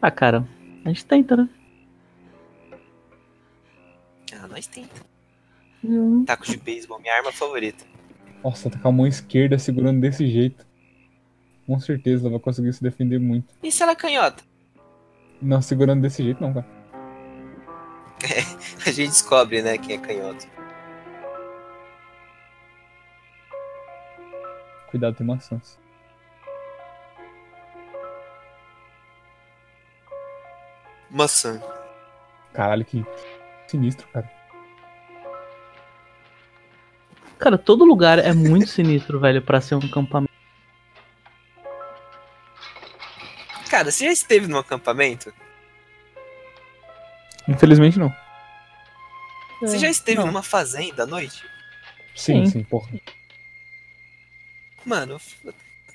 Ah, cara, a gente tenta, né? Ah, nós tenta. Hum. Taco de beisebol, minha arma favorita. Nossa, tá com a mão esquerda segurando desse jeito. Com certeza ela vai conseguir se defender muito. E se ela é canhota? Não, segurando desse jeito não, cara. A gente descobre, né, quem é canhoto. Cuidado, tem maçãs. Maçã. Caralho, que sinistro, cara. Cara, todo lugar é muito sinistro, velho, pra ser um acampamento. Cara, você já esteve num acampamento? Infelizmente não. Você já esteve numa fazenda à noite? Sim, Sim. sim, porra. Mano,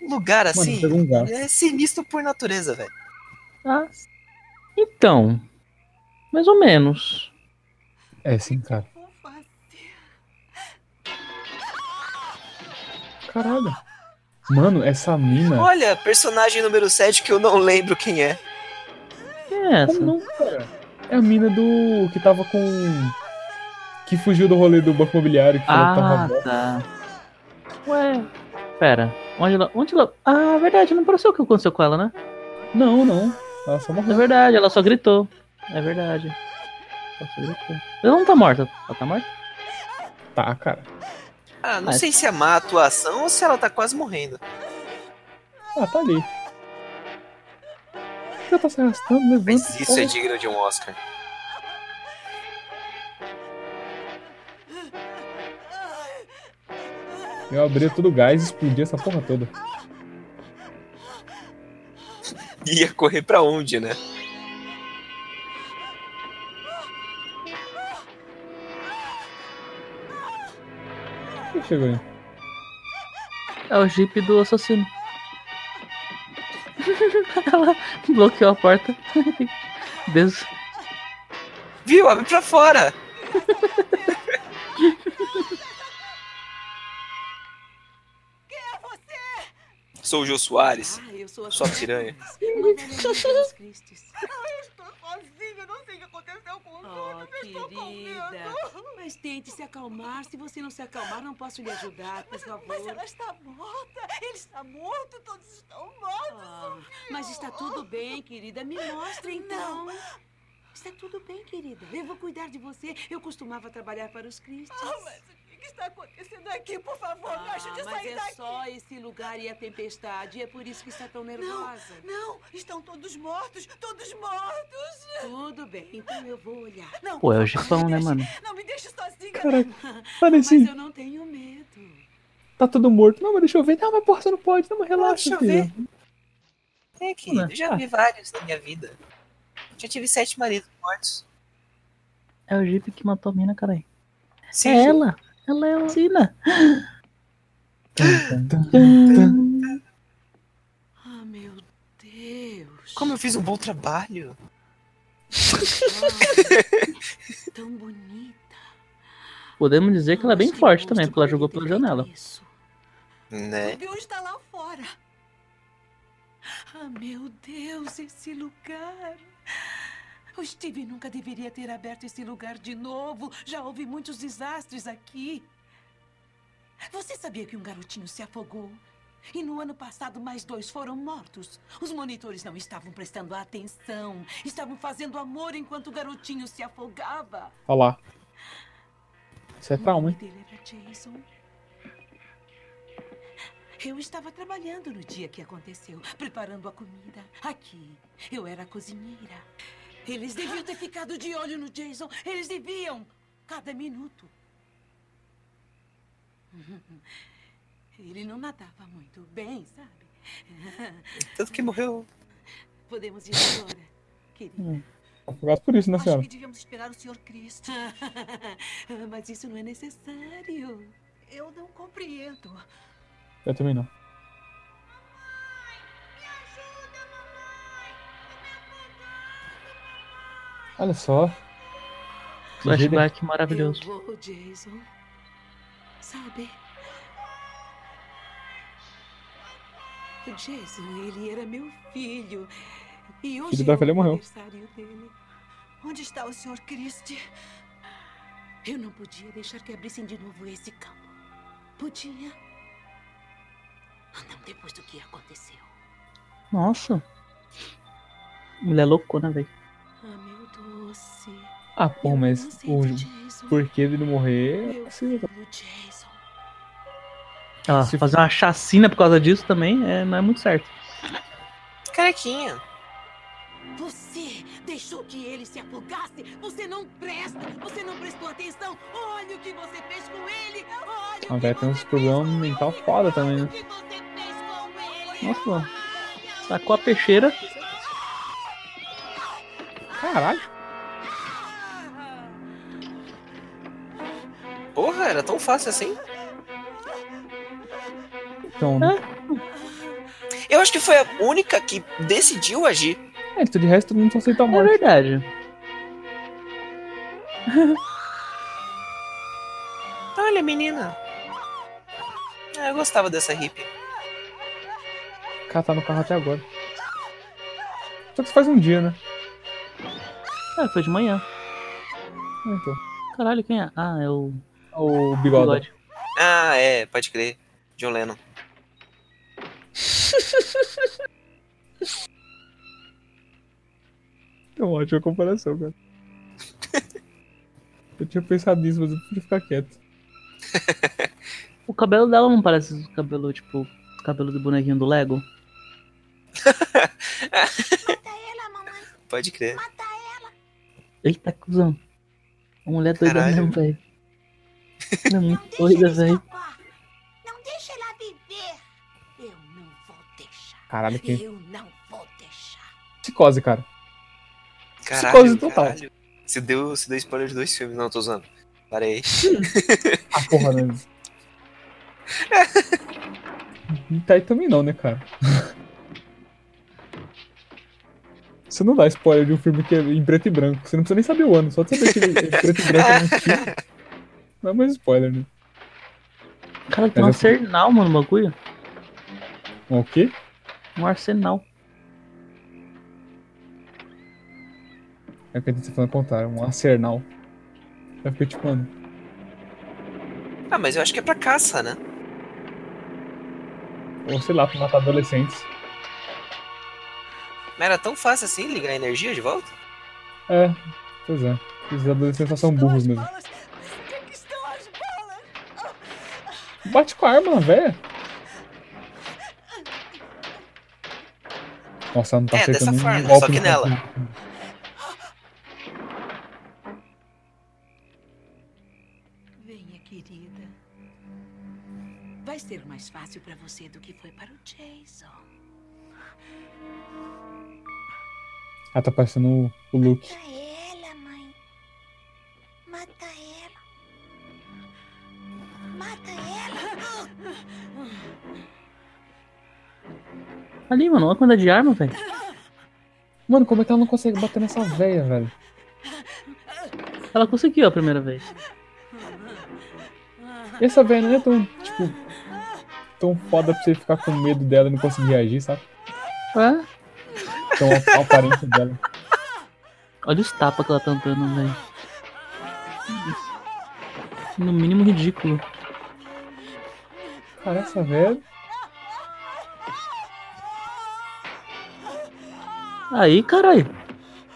um lugar Mano, assim um gato. é sinistro por natureza, velho. Ah, então. Mais ou menos. É, sim, cara. Caralho. Mano, essa mina. Olha, personagem número 7 que eu não lembro quem é. Quem é essa? Como não, cara? É a mina do. que tava com. Que fugiu do rolê do banco imobiliário, que falou que tava Ah, morta. tá. Ué, pera. Onde ela. Onde ela. Ah, é verdade, não pareceu o que aconteceu com ela, né? Não, não. Ela só É morreu. verdade, ela só gritou. É verdade. Ela só gritou. Ela não tá morta. Ela tá morta? Tá, cara. Ah, não Mas- sei se é má atuação ou se ela tá quase morrendo. Ah, tá ali. Já tá se arrastando, levanta. Mas isso é digno de um Oscar. Eu abria todo o gás e explodia essa porra toda. Ia correr pra onde, né? Chegou aí? É o jeep do assassino. ela bloqueou a porta. Des... Viu? Abre pra fora! Sou o Jô Soares. Ah, eu sou a Sua piranha. Sozinha, não sei o que aconteceu com os Oh, outros. Estou com querida. medo. Mas tente se acalmar. Se você não se acalmar, não posso lhe ajudar, por favor. Mas ela está morta. Ele está morto. Todos estão mortos. Ah, mas está tudo bem, querida. Me mostre então. Está tudo bem, querida. Eu vou cuidar de você. Eu costumava trabalhar para os Cristos. Ah, mas o que que está acontecendo aqui? por favor. Me ajude a mas sair é daqui. só esse lugar e a tempestade. É por isso que está tão nervosa. Não, estão todos mortos, todos mortos. Tudo bem, então eu vou olhar. Não, Pô, é o Gifão, né, mano? não me deixe sozinha. Caraca, Mas parece. eu não tenho medo. Tá tudo morto. Não, mas deixa eu ver. Não, mas porra, você não pode. Não, mas relaxa, deixa eu filho. ver. É, querido, eu já vi vários na minha vida. Já tive sete maridos mortos. É o Jeep que matou a mina, caralho. Sim, é ela. Ela é a Zina. Ah, meu Deus. Como eu fiz um bom trabalho. Ah, tão bonita. Podemos dizer que ela é bem forte também, porque ela jogou pela janela. Né? O está lá fora. Ah, meu Deus, esse lugar. O Steve nunca deveria ter aberto esse lugar de novo. Já houve muitos desastres aqui. Você sabia que um garotinho se afogou? E no ano passado, mais dois foram mortos. Os monitores não estavam prestando atenção. Estavam fazendo amor enquanto o garotinho se afogava. Olha lá. Isso é trauma, hein? Eu estava trabalhando no dia que aconteceu, preparando a comida. Aqui, eu era a cozinheira. Eles deviam ter ficado de olho no Jason. Eles deviam. Cada minuto. Ele não nadava muito bem, sabe? Tanto que morreu. Podemos ir agora, querido. Hum. Afogado por isso, né, Acho senhora? que devíamos esperar o Sr. Christie. Mas isso não é necessário. Eu não compreendo. Eu também não. Olha só. Flashback maravilhoso. Eu vou, Jason. Sabe? O Jason, ele era meu filho. E hoje Filho da é velha morreu. aniversário dele. Onde está o Sr. Christie? Eu não podia deixar que abrissem de novo esse campo. Podia. Não depois do que aconteceu. Nossa. Mulher loucona, velho. Ah, meu doce. Ah, pô, mas o porquê dele morrer. assim. Ah, fazer uma chacina por causa disso também é, não é muito certo. Carequinha. Você deixou que ele se afogasse? Você não presta! Você não prestou atenção! Olha o que você fez com ele! Olha A velha tem uns problemas mental foda também, né? Nossa. Sacou a peixeira. Caralho. Porra, era tão fácil assim? Então, né? Eu acho que foi a única que decidiu agir. É, de resto todo mundo só aceita a É morte. verdade. Olha, menina. Ah, eu gostava dessa hippie. O cara tá no carro até agora. Só que isso faz um dia, né? Ah, foi de manhã. Então. Caralho, quem é? Ah, é o. O bigode. Ah, é, pode crer. John Lennon. É uma ótima comparação, cara. Eu tinha pensado nisso, mas eu prefiro ficar quieto. O cabelo dela não parece o cabelo, tipo, o cabelo do bonequinho do Lego? Pode crer. Eita, cuzão. A mulher doida Caralho. mesmo, velho. Ela é muito doida, velho. Não deixa ela viver! Eu não vou deixar. Caralho, que Eu não vou deixar. psicose, cara. Caralho, Psicose total. caralho. Você deu, você deu spoiler de dois filmes. Não, tô usando. Parei. Ah, porra, né? Não tá aí também não, né, cara? Você não dá spoiler de um filme que é em preto e branco. Você não precisa nem saber o ano, só de saber que ele é em preto e branco é filme. Não é mais spoiler, né? Cara, tem um assim- arsenal, mano, no bagulho. Um o quê? Um arsenal. É o que a gente tá falando contrário, um arsenal. Aí fica tipo, mano, Ah, mas eu acho que é pra caça, né? ou sei lá, pra matar adolescentes. Mas era tão fácil assim ligar a energia de volta? É, pois é. Os adolescentes só são burros mesmo. Bate com a arma na véia. Nossa, ela não tá É, acertando dessa forma, golpe só que nela. Venha, querida. Vai ser mais fácil para você do que foi para o Jason. Ela tá parecendo o, o Luke. Ali, mano, olha a quantidade de arma, velho. Mano, como é que ela não consegue bater nessa véia, velho? Ela conseguiu a primeira vez. E essa véia não é tão, tipo, tão foda pra você ficar com medo dela e não conseguir reagir, sabe? É? Então a, a aparência dela. Olha os tapas que ela tá dando, velho. No mínimo ridículo. Cara, essa véia. Aí, caralho.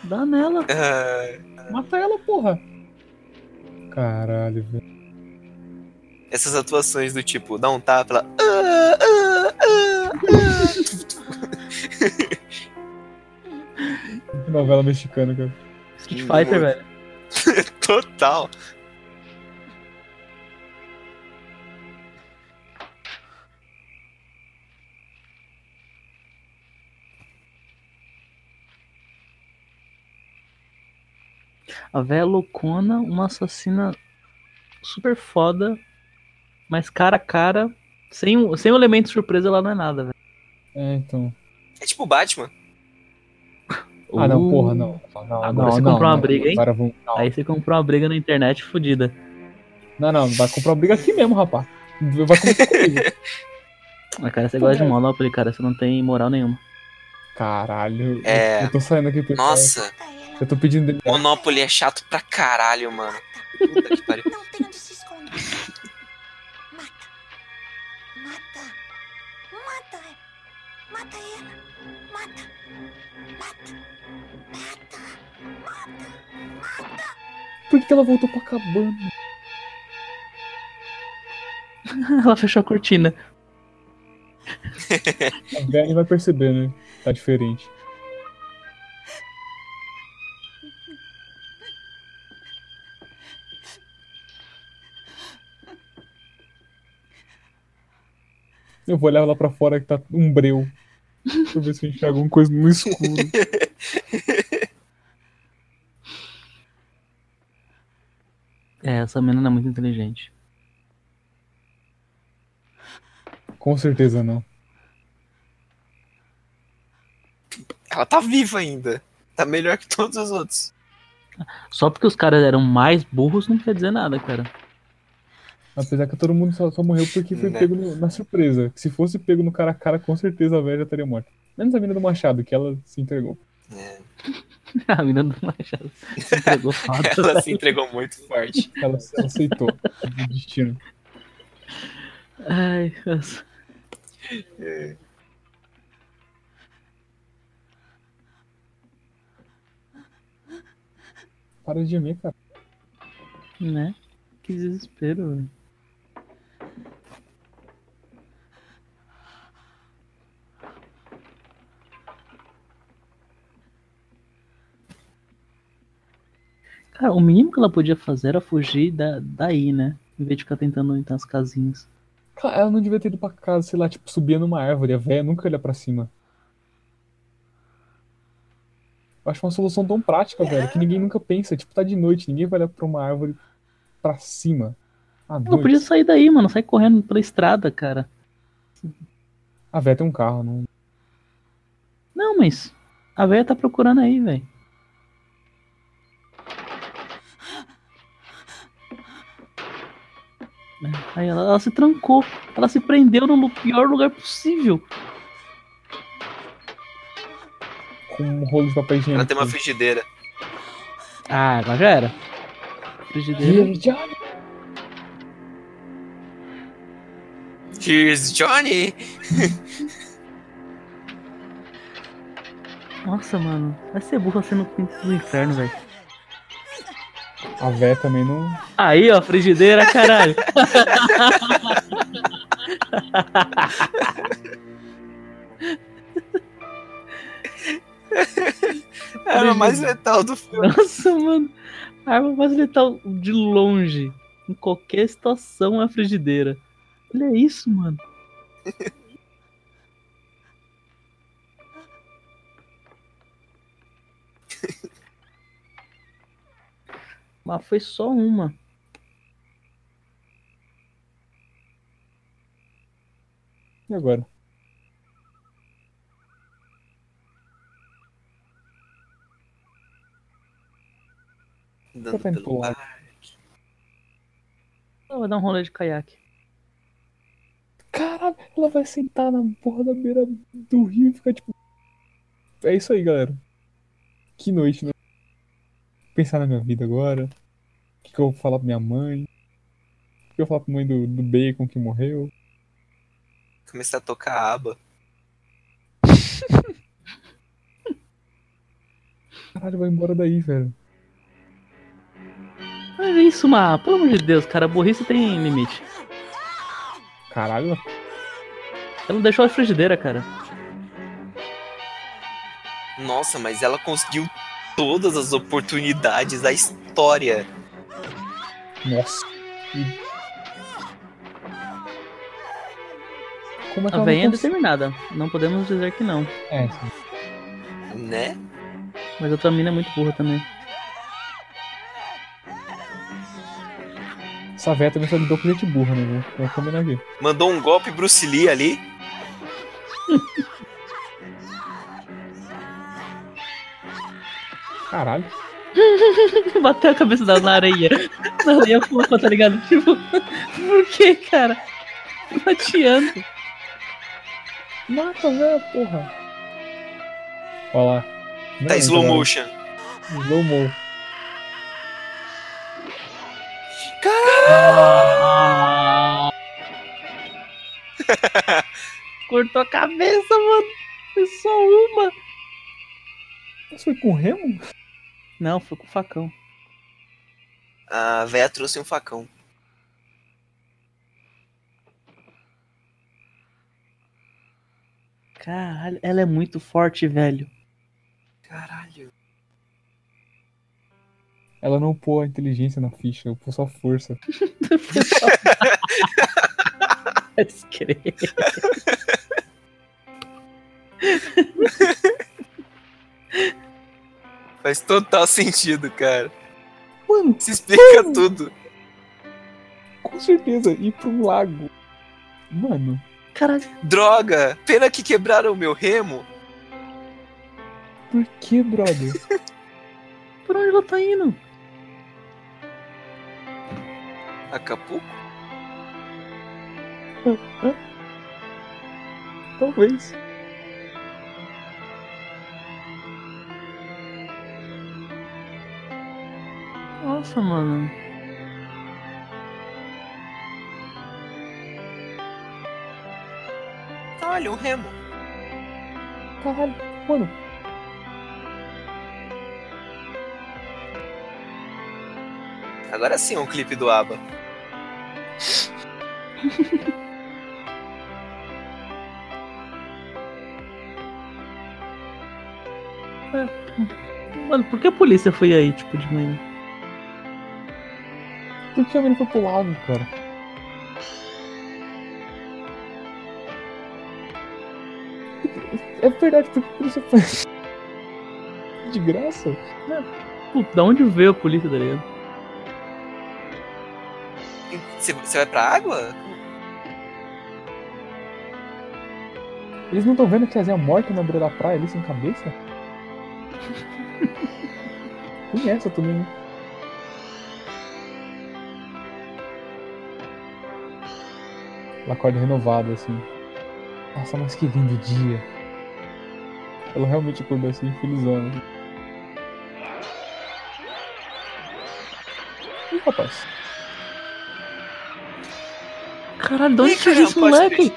Dá nela. Mata ela, porra. Caralho, velho. Essas atuações do tipo, dá um tapa, ela. "Ah, ah, ah, Novela mexicana, cara. Street Fighter, velho. ah." Total. A véia loucona, uma assassina super foda, mas cara a cara, sem, o- sem o elemento surpresa, ela não é nada, velho. É, então. É tipo Batman. Ah, não, porra, não. não Agora não, você não, comprou uma não. briga, hein? Aí você comprou uma briga na internet fodida. Não, não, vai comprar uma briga aqui mesmo, rapaz. Vai começar comigo. Mas, cara, você gosta de Monopoly, cara, você não tem moral nenhuma. Caralho. É. Eu tô saindo aqui. Nossa, Eu tô pedindo dele. Monopoly é chato pra caralho, mano. Puta que pariu. Não tem onde se esconder. Mata. Mata. Mata. Mata ela. Mata. Mata. Mata. Mata. Por que ela voltou pra cabana? ela fechou a cortina. A velha vai perceber, né? Tá diferente. Eu vou olhar lá pra fora que tá um breu. Deixa eu ver se eu enxergo alguma coisa no escuro. É, essa menina é muito inteligente. Com certeza não. Ela tá viva ainda. Tá melhor que todos os outros. Só porque os caras eram mais burros não quer dizer nada, cara. Apesar que todo mundo só, só morreu porque foi Né? pego no- na surpresa. Se fosse pego no cara a cara, com certeza a velha já estaria morta. Menos a mina do Machado, que ela se entregou. a menina do Machado se entregou foda. Ela se entregou muito forte. Ela, ela aceitou o destino. Ai, nossa. É. Para de gemer, cara. Né? Que desespero, velho. O mínimo que ela podia fazer era fugir da, daí, né? Em vez de ficar tentando entrar nas casinhas. Ela não devia ter ido pra casa, sei lá, tipo, subia numa árvore. A véia nunca olha pra cima. Eu acho uma solução tão prática, velho, que ninguém nunca pensa. Tipo, tá de noite, ninguém vai olhar pra uma árvore pra cima. À Ela noite. podia sair daí, mano. Sair correndo pela estrada, cara. A véia tem um carro, não. Não, mas a velha tá procurando aí, velho. Aí ela, ela se trancou. Ela se prendeu no pior lugar possível. Com um rolo de papel higiênico. Ela tem uma frigideira. Ah, agora já era. Frigideira. Here's Johnny! Nossa, mano. Vai ser burro assim no quinto do inferno, velho. A véia também não. Aí, ó, frigideira, caralho. A arma mais letal do filme. Nossa, mano. A arma mais letal de longe. Em qualquer situação é a frigideira. Olha isso, mano. Mas foi só uma. E agora? Andando Tá pelo mar. Eu vou dar um rolê de caiaque. Caralho, ela vai sentar na porra da beira do rio e ficar tipo. É isso aí, galera. Que noite, né? Pensar na minha vida agora. O que, que eu vou falar pra minha mãe? O que eu vou falar pra mãe do, do Bacon que morreu? Começar a tocar a aba. Caralho, vai embora daí, velho. Olha isso, Má. Pelo amor de Deus, cara. A burrice tem limite. Caralho. Ela não deixou a frigideira, cara. Nossa, mas ela conseguiu todas as oportunidades da história. Nossa. Como é que A velha é determinada. Não podemos dizer que não. É, sim. Né? Mas a outra mina é muito burra também. Essa véia também só lidou com gente burra, né? Vamos combinar aqui. Mandou um golpe Bruce Lee ali. Caralho. Bateu a cabeça dela na areia. Na areia fofa, tá ligado? Tipo, por que, cara? Mateando. Mata, velho, porra. Olha lá. Não Tá é, slow motion. Slow mo. Cortou a cabeça, mano. Foi só uma. Isso foi com remo? Não, foi com facão. A véia trouxe um facão. Caralho, ela é muito forte, velho. Caralho. Ela não pôs a inteligência na ficha, pôs só força. Pode crer. Faz total sentido, cara. Mano, se explica tudo. Com certeza, ir pra um lago. Mano, Caralho. Droga! Pena que quebraram o meu remo. por que, brother? Por onde ela tá indo? Acapulco? Talvez. Nossa, mano. Olha, um remo. Caralho, mano. Agora sim é um clipe do ABBA. Mano, por que a polícia foi aí, tipo, de manhã? Por que menina foi pro lago, cara? É verdade, por que a polícia foi? De graça? Puta, da onde veio a polícia, tá ligado? Você você vai pra água? Eles não estão vendo que a Zé morta na beira da praia ali sem cabeça? Tem essa também, Ela acorda renovada, assim. Nossa, mas que lindo dia. Ela realmente acordou assim, felizona. Ih, rapaz. Caralho, de onde surgiu esse moleque?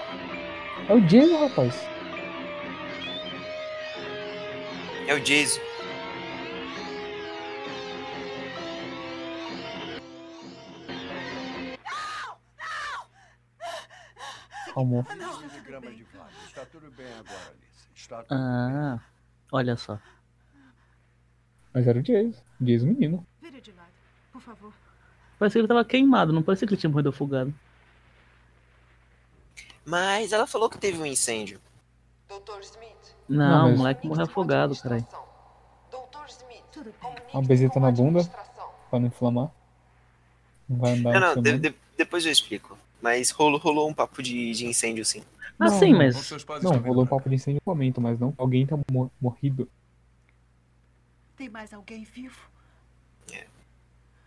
É o Jason, rapaz. É o Jason. Tudo Ah, olha só. Mas era o Jason. Jason menino. Vira de lado, por favor. Parecia que ele tava queimado, não parecia que ele tinha morrido afogado. Mas ela falou que teve um incêndio. Doutor Smith, Não, Não, mas- o moleque morreu afogado, caralho. doutor Smith. Uma bezeta na bunda. Pra não inflamar. Não vai andar Não, não, de- de- depois eu explico. Mas rolou, rolou um papo de, de incêndio, sim. Ah, sim, mas. Não, rolou um papo de incêndio no momento, mas não. Alguém tá mor- morrido. Tem mais alguém vivo?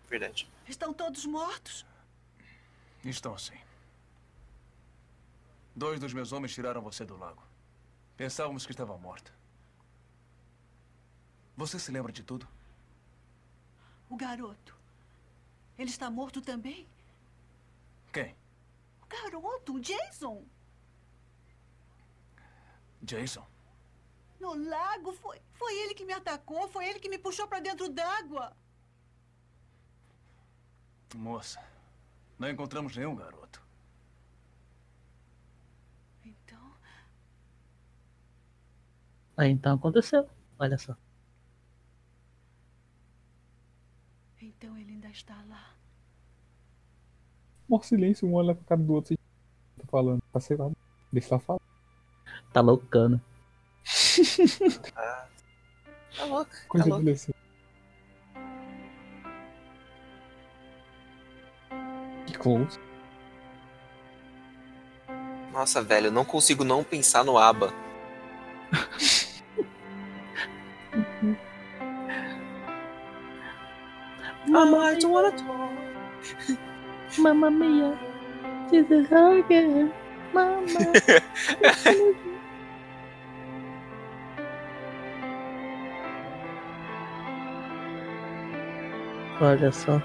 Verdade. Estão todos mortos? Estão sim. Dois dos meus homens tiraram você do lago. Pensávamos que estava morta. Você se lembra de tudo? O garoto. Ele está morto também? Quem? Garoto, Jason. Jason? No lago, foi, foi ele que me atacou, foi ele que me puxou para dentro d'água. Moça, não encontramos nenhum garoto. Então, Aí então aconteceu. Olha só. então ele ainda está lá. Mó silêncio, um olha pra cara do outro. assim, Tá falando. Tá sei lá. Deixa ela falar. Tá loucano. Tá louco, Coisa tá louco. Que close. Nossa, velho, eu não consigo não pensar no ABBA. Mama, I don't wanna talk. Mamma mia. She's a hugger. Mama. Olha só.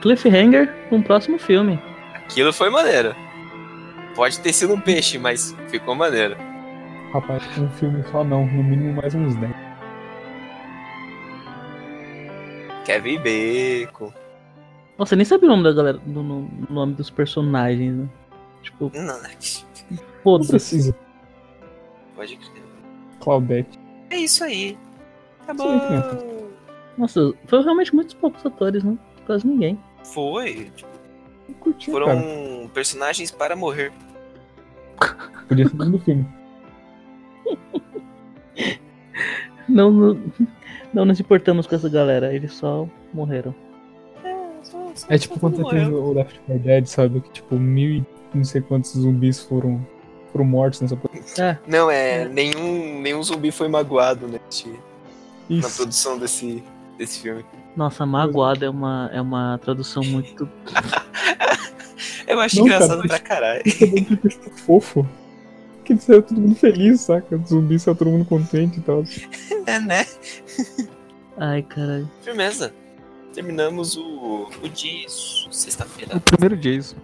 Cliffhanger no próximo filme. Aquilo foi maneiro. Pode ter sido um peixe, mas ficou maneiro. Rapaz, um filme só não. No mínimo mais uns 10. Kevin Bacon. Nossa, eu nem sabia o nome da galera, do no- nome dos personagens, né? Tipo, Não, foda-se. pode crer. Claudete. É isso aí. Isso aí, criança. Nossa, foi realmente muitos poucos atores, né? Quase ninguém. Foi. tipo, Curti, foram cara. personagens para morrer. Podia ser o nome do filme. Não, não, não nos importamos com essa galera, eles só morreram. É tipo quando você tem o Left 4 Dead, sabe? Que tipo, mil e não sei quantos zumbis foram, foram mortos nessa É, Não, é. Nenhum, nenhum zumbi foi magoado né, na produção desse, desse filme. nossa, magoada é uma, é uma tradução muito. Eu acho Não, engraçado cara, pra caralho. É é fofo. Que saiu todo mundo feliz, saca? O zumbi saiu todo mundo contente e tal. É, né? Ai, caralho. Firmeza. Terminamos o, o dia sexta-feira. O primeiro Jason.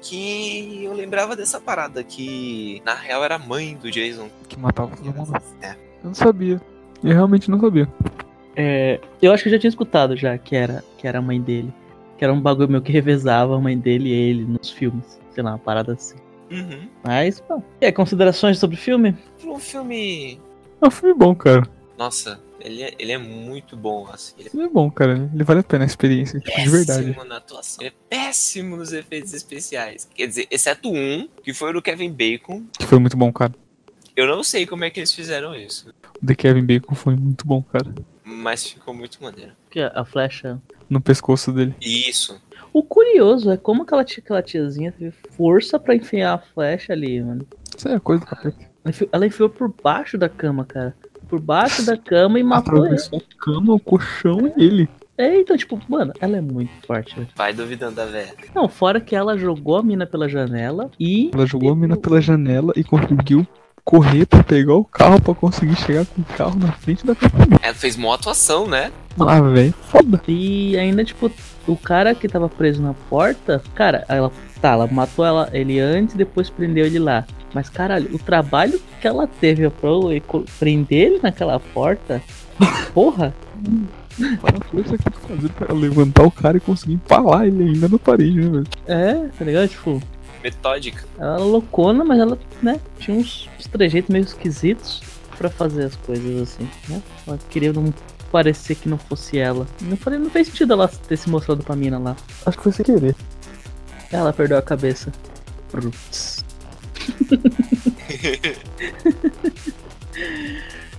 Que eu lembrava dessa parada que na real era a mãe do Jason. Que matava todo mundo. É. Eu não sabia. Eu realmente não sabia. É, eu acho que eu já tinha escutado já que era, que era a mãe dele. Que era um bagulho meu que revezava a mãe dele e ele nos filmes. Sei lá, uma parada assim. Uhum. Mas, pô. E aí, considerações sobre o filme? Um filme. É um filme bom, cara. Nossa, ele é, ele é muito bom, assim. Ele é Ele é bom, cara. Ele vale a pena a experiência, tipo, de verdade. péssimo na atuação. Ele é péssimo nos efeitos especiais. Quer dizer, exceto um, que foi o do Kevin Bacon. Que foi muito bom, cara. Eu não sei como é que eles fizeram isso. O The Kevin Bacon foi muito bom, cara. Mas ficou muito maneiro. Que a flecha. No pescoço dele. Isso. O curioso é como aquela, tia- aquela tiazinha teve força pra enfiar a flecha ali, mano. Isso é coisa do capeta. Ela enfiou por baixo da cama, cara. Por baixo da cama e matou ele. A cama, o colchão e ele. É, então, tipo, mano, ela é muito forte, velho. Vai duvidando da velha. Não, fora que ela jogou a mina pela janela e. Ela jogou a mina pela janela e conseguiu correr pra pegar o carro pra conseguir chegar com o carro na frente da cama. Ela fez uma atuação, né? Ah, velho, foda. E ainda, tipo, o cara que tava preso na porta, cara, ela. Tá, ela matou ela, ele antes e depois prendeu ele lá. Mas, caralho, o trabalho que ela teve pra prender ele naquela porta. Porra! Para a força que fazer pra levantar o cara e conseguir empalar ele ainda na parede, né, velho? É, tá ligado? Tipo, metódica. Ela era loucona, mas ela, né, tinha uns, uns trejeitos meio esquisitos pra fazer as coisas assim, né? Ela queria não parecer que não fosse ela. Não, falei, não fez sentido ela ter se mostrado pra mina lá. Acho que foi sem querer. Ela perdeu a cabeça. Putz.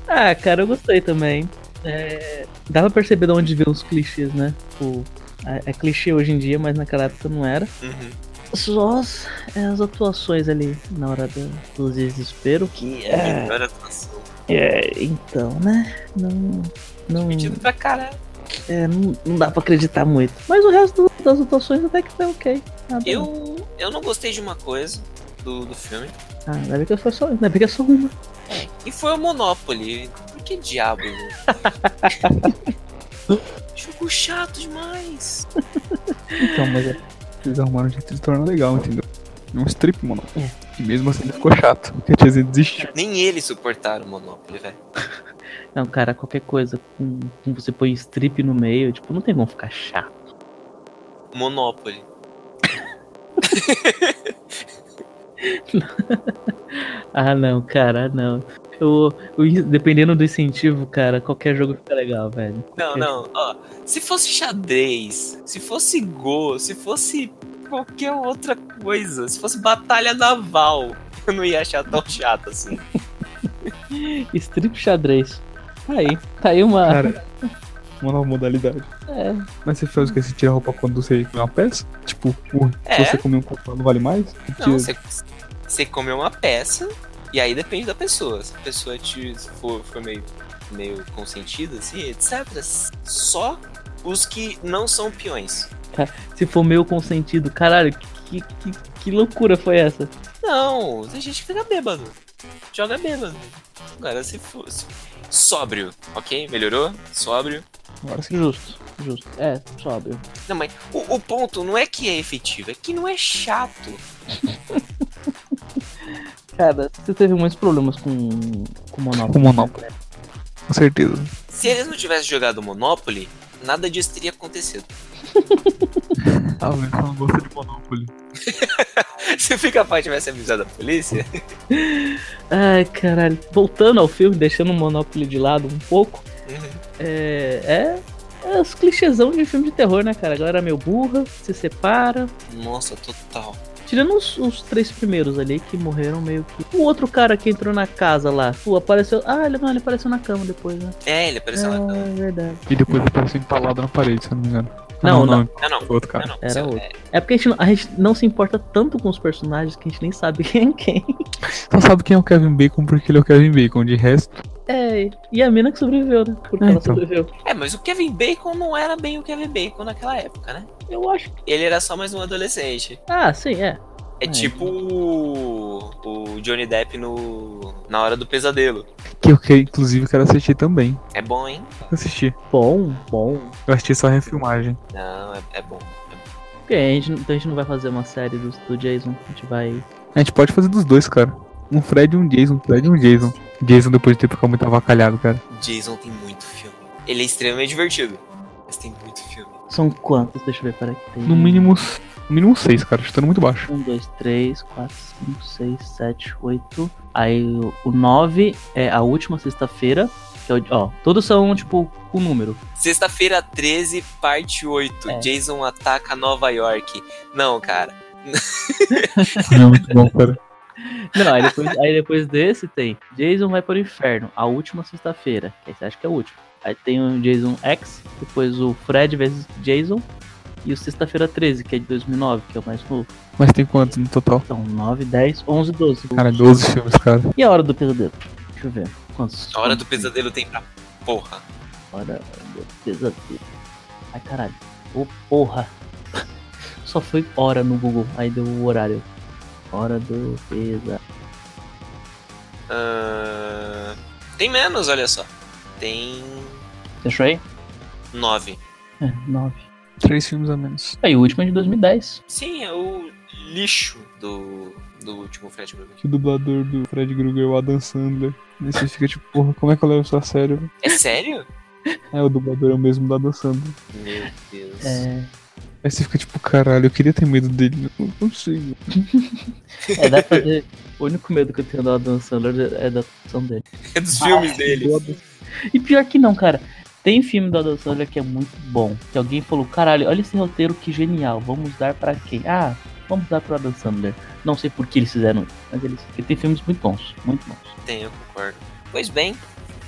ah, cara, eu gostei também. É, dá pra perceber de onde veio os clichês, né? O, é, é clichê hoje em dia, mas naquela época não era. Uhum. Só as, é, as atuações ali na hora do, do desespero. Que é a melhor atuação. É, então, né? Não. não Pedido pra caralho. é, não, não dá pra acreditar muito. Mas o resto das atuações até que foi ok. Nada- Eu, eu não gostei de uma coisa do, do filme. Ah, ainda bem que foi só, ainda bem que é só uma. E foi o Monopoly. Por que diabo? Jogo chato demais. Então, mas é. Eles arrumaram um jeito de tornar legal, entendeu? É um strip, mano. E mesmo assim ele ficou chato, porque a tiazinha desistiu. Nem eles suportaram o Monopoly, velho. Não, cara, qualquer coisa com, com você põe strip no meio, tipo, não tem como ficar chato. Monopoly. Ah, não, cara, não. Eu, eu- dependendo do incentivo, cara, qualquer jogo fica legal, velho. Não, não, ó. Se fosse xadrez, se fosse Go, se fosse qualquer outra coisa, se fosse batalha naval, eu não ia achar tão chato assim. Strip xadrez. Tá aí. Tá aí uma. Cara, uma nova modalidade. É. Mas você faz o que? Você tira a roupa quando você come uma peça? Tipo, o- É. se você comer um copo não vale mais? Não, Tira- você, você come uma peça e aí depende da pessoa. Se a pessoa te for, for meio, meio consentida, assim, etc. Só os que não são peões. Cara, se for meio consentido, caralho, que, que, que loucura foi essa? Não, tem gente que fica bêbado. Joga bêbado. Agora se fosse. Sóbrio, ok? Melhorou? Sóbrio. Agora sim. Justo, justo. É, sóbrio. Não, mas o, o ponto não é que é efetivo, é que não é chato. Cara, você teve muitos problemas com, com o Monopoly. Com o Monopoly. Com certeza. Se eles não tivessem jogado Monopoly, nada disso teria acontecido. Ah, velho, eu não gosto de Monopoly. Se o Pica-Pau tivesse avisado a polícia. Ai, caralho. Voltando ao filme, deixando o Monopoly de lado um pouco. É. É. É os clichêsão de filme de terror, né, cara? A galera é meio burra, se separa. Nossa, total. Tirando os, os três primeiros ali que morreram meio que. O outro cara que entrou na casa lá, pô, apareceu. Ah, ele, não, ele apareceu na cama depois, né? É, ele apareceu é, na cama. É verdade. E depois ele apareceu empalado na parede, se eu não me engano. Ah, Não, não. Não, não. Foi outro cara. Não, não. Era Seu- outro. É porque a gente, não- a gente não se importa tanto com os personagens que a gente nem sabe quem é quem. Só sabe quem é o Kevin Bacon porque ele é o Kevin Bacon. De resto, É, e a mina que sobreviveu, né? Porque É, ela então. sobreviveu. É, mas o Kevin Bacon não era bem o Kevin Bacon naquela época, né? Eu acho. Ele era só mais um adolescente. Ah, sim, é. É tipo o, o Johnny Depp no na hora do pesadelo. que eu que, inclusive quero assistir também. É bom, hein? Assisti. Bom, bom. Eu assisti só a refilmagem. Não, é, é bom. Porque a gente, então a gente não vai fazer uma série do, do Jason. A gente vai. A gente pode fazer dos dois, cara. Um Fred e um Jason. Fred e um Jason. Jason depois de ter ficado muito avacalhado, cara. Jason tem muito filme. Ele é extremamente divertido. Mas tem muito filme. São quantos? Deixa eu ver, peraí. Tem... No mínimo. No mínimo seis, cara. Chutando muito baixo. 1, 2, 3, 4, 5, 6, 7, 8. Aí o- 9 é a última sexta-feira. Que é o, ó, todos são, tipo, o número. Sexta-feira 13, parte 8. É. Jason ataca Nova York. Não, cara. Não, muito bom, cara. Não, aí depois, aí depois desse tem Jason vai para o inferno, a última sexta-feira. que aí você acha que é o último. Aí tem o Jason X, depois o Fred vs Jason. E o Sexta-feira 13, que é de 2009, que é o mais novo. Mas tem quantos no total? Então, 9, 10, 11, 12. Cara, 12 filmes, cara. E a Hora do Pesadelo? Deixa eu ver. Quantos? A hora do pesadelo tem pra porra. Hora do Pesadelo. Ai, caralho. Ô, porra. Só foi hora no Google, aí deu o horário. Hora do Pesadelo. Ah, tem menos, olha só. Tem Você achou aí? 9. É, 9. Três filmes a menos. Aí o último é de 2010. Sim, é o lixo do, do último Fred Krueger. Que o dublador do Fred Krueger é o Adam Sandler. E você fica tipo, porra, como é que eu levo isso a sério? velho? É sério? É, o dublador é o mesmo do Adam Sandler. Meu Deus. É. Aí você fica tipo, caralho, eu queria ter medo dele, eu não consigo. É, dá pra ver. O único medo que eu tenho do Adam Sandler é da atuação dele. É dos filmes dele. E pior que não, cara. Tem filme do Adam Sandler que é muito bom. Que alguém falou, caralho, olha esse roteiro que genial. Vamos dar pra quem? Ah, vamos dar pro Adam Sandler. Não sei por que eles fizeram isso, mas eles. Porque tem filmes muito bons, muito bons. Tem, eu concordo. Pois bem,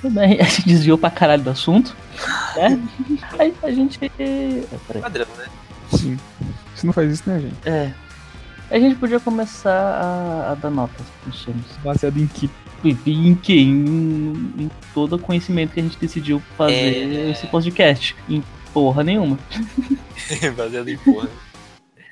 Tudo bem, a gente desviou pra caralho do assunto, né? Aí a gente. Ah, peraí. padrão, né? Sim. Você não faz isso, né, gente? É. A gente podia começar a, a dar notas pros filmes. Baseado em que? Em que? Em, em todo o conhecimento que a gente decidiu fazer É. esse podcast. Em porra nenhuma. Baseado em porra.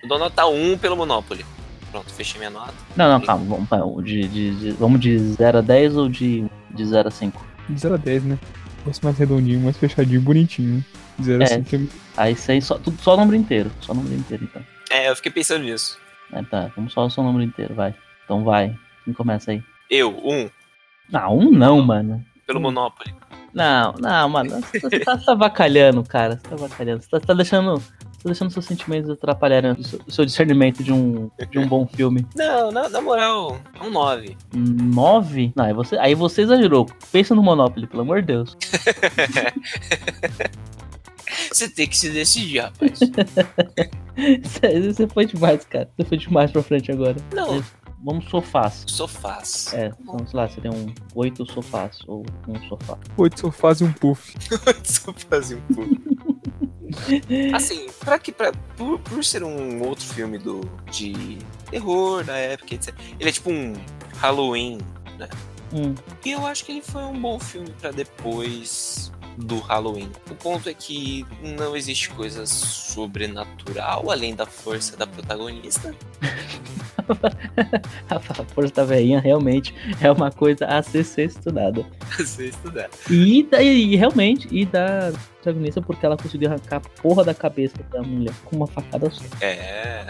Eu dou nota 1 pelo Monopoly. Pronto, fechei minha nota. Não, não, calma. Vamos, vamos de, de, de- vamos de 0 a 10 ou de, de 0 a 5? De 0 a 10, né? Gosto mais redondinho, mais fechadinho, bonitinho. De 0 a É. 5 é Aí isso aí só, tudo, só número inteiro. Só número inteiro, então. É, eu fiquei pensando nisso. É, tá, vamos só o seu número inteiro, vai. Então vai. Quem começa aí? Eu, 1 Não, um não, mano. pelo Monopoly. Não, não, mano. Você tá, você tá avacalhando, cara. Você tá avacalhando. Você tá, tá deixando. Tá deixando seus sentimentos atrapalharem o seu, o seu discernimento de um, de um bom filme. Não, na, na moral, é um 9. Nove? Não, aí você, aí você exagerou. Pensa no Monopoly, pelo amor de Deus. Você tem que se decidir, rapaz. Você você foi demais, cara. Você foi demais pra frente agora. Não. É, Vamos sofás. Sofás. É, vamos lá, seria um oito sofás ou um sofá. 8 sofás e um puff. Sofás e um pouco. Assim, pra que. Pra, por, por ser um outro filme do, de terror da época, etc. Ele é tipo um Halloween, né? Hum. E eu acho que ele foi um bom filme pra depois do Halloween. O ponto é que não existe coisa sobrenatural além da força da protagonista. A força da velhinha realmente é uma coisa a ser, ser estudada. Você estudar. E, da- e realmente, e da protagonista porque ela conseguiu arrancar a porra da cabeça da mulher com uma facada só. É.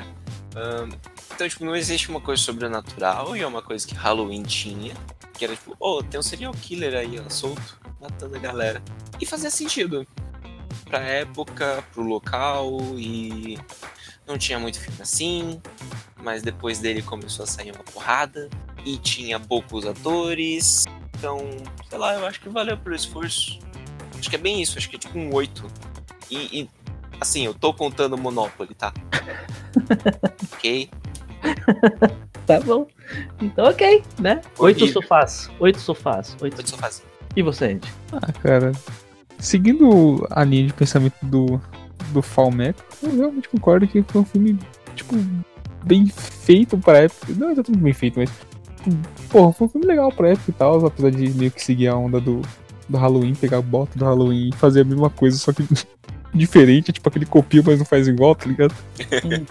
então, tipo, não existe uma coisa sobrenatural e é uma coisa que Halloween tinha. Que era tipo, oh, tem um serial killer aí, ó, solto, matando a galera. E fazia sentido. Pra época, pro local e. Não tinha muito filme assim. Mas depois dele começou a sair uma porrada. E tinha poucos atores. Então, sei lá, eu acho que valeu pelo esforço. Acho que é bem isso, acho que é tipo um 8. E, e, assim, eu tô contando Monopoly, tá? ok? Tá bom. Então, ok, né? Oito sofás. Oito sofás. Oito, Oito sofás. E você, Andy? Ah, cara. Seguindo a linha de pensamento do, do Falmeco, eu realmente concordo que foi um filme, tipo, bem feito pra época. Não exatamente bem feito, mas. tipo, Porra, foi um filme legal pra época e tal, apesar de meio que seguir a onda do, do Halloween, pegar a bota do Halloween e fazer a mesma coisa, só que diferente, tipo aquele copia, mas não faz igual, tá ligado?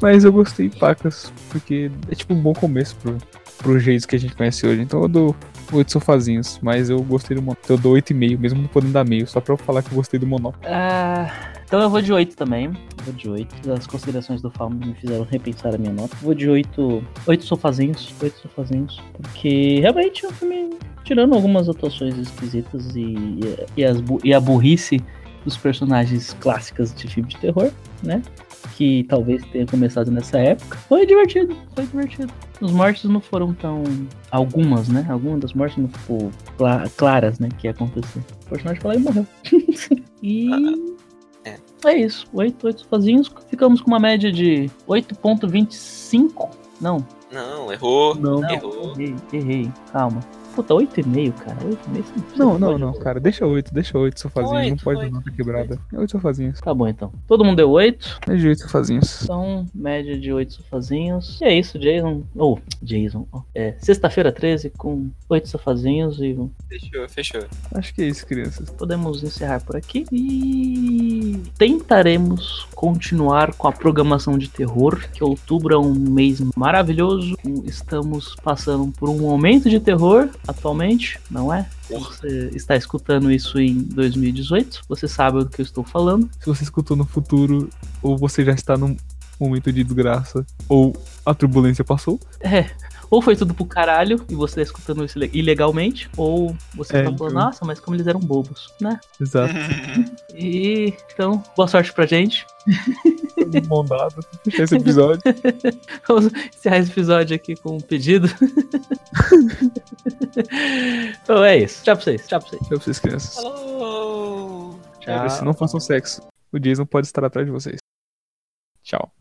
Mas eu gostei, pacas, porque é tipo um bom começo pro, pro jeito que a gente conhece hoje. Então eu dou oito sofazinhos, mas eu gostei do Monopoly. Eu dou oito e meio, mesmo não podendo dar meio, só pra eu falar que eu gostei do Monopoly. Ah, então eu vou de 8 também. Vou de 8. As considerações do Falmo me fizeram repensar a minha nota. Vou de 8. 8 sofazinhos. 8 sofazinhos. Porque realmente é um filme. Tirando algumas atuações esquisitas e, e, as e a burrice dos personagens clássicas de filme de terror, né? Que talvez tenha começado nessa época. Foi divertido, foi divertido. Os mortes não foram tão. Algumas, né? Algumas das mortes não ficou cla- claras, né? Que ia acontecer. O personagem lá e morreu. e. é. Isso, 8, 8 sozinhos. Ficamos com uma média de 8.25. Não, Não, errou. não, Errou. errei, errei. Calma. Puta, 8,5, cara. 8,5. você Não, não, pode- não, cara, deixa oito, deixa oito sofazinhos, não pode dar nota quebrada. É oito sofazinhos. Tá bom então. Todo mundo deu 8. É de oito sofazinhos. Então, média de 8 sofazinhos. E é isso, Jason. Ou, Jason. ó. É, sexta-feira 13 com 8 sofazinhos e Fechou, fechou. Acho que é isso, crianças. podemos encerrar por aqui. E tentaremos continuar com a programação de terror, que outubro é um mês maravilhoso. Estamos passando por um momento de terror atualmente, não é? Você está escutando isso em 2018, você sabe do que eu estou falando. Se você escutou no futuro, ou você já está num momento de desgraça, ou a turbulência passou. É. Ou foi tudo pro caralho e você tá escutando isso ile- ilegalmente, ou você É, tá falando, então. nossa, mas como eles eram bobos, né? Exato. E então, boa sorte pra gente. Fechar esse episódio. Vamos encerrar esse episódio aqui com um pedido. então é isso. Tchau pra vocês. Tchau pra vocês. Tchau pra vocês, crianças. Falou! Tchau. Se não façam sexo, o Jason pode estar atrás de vocês. Tchau.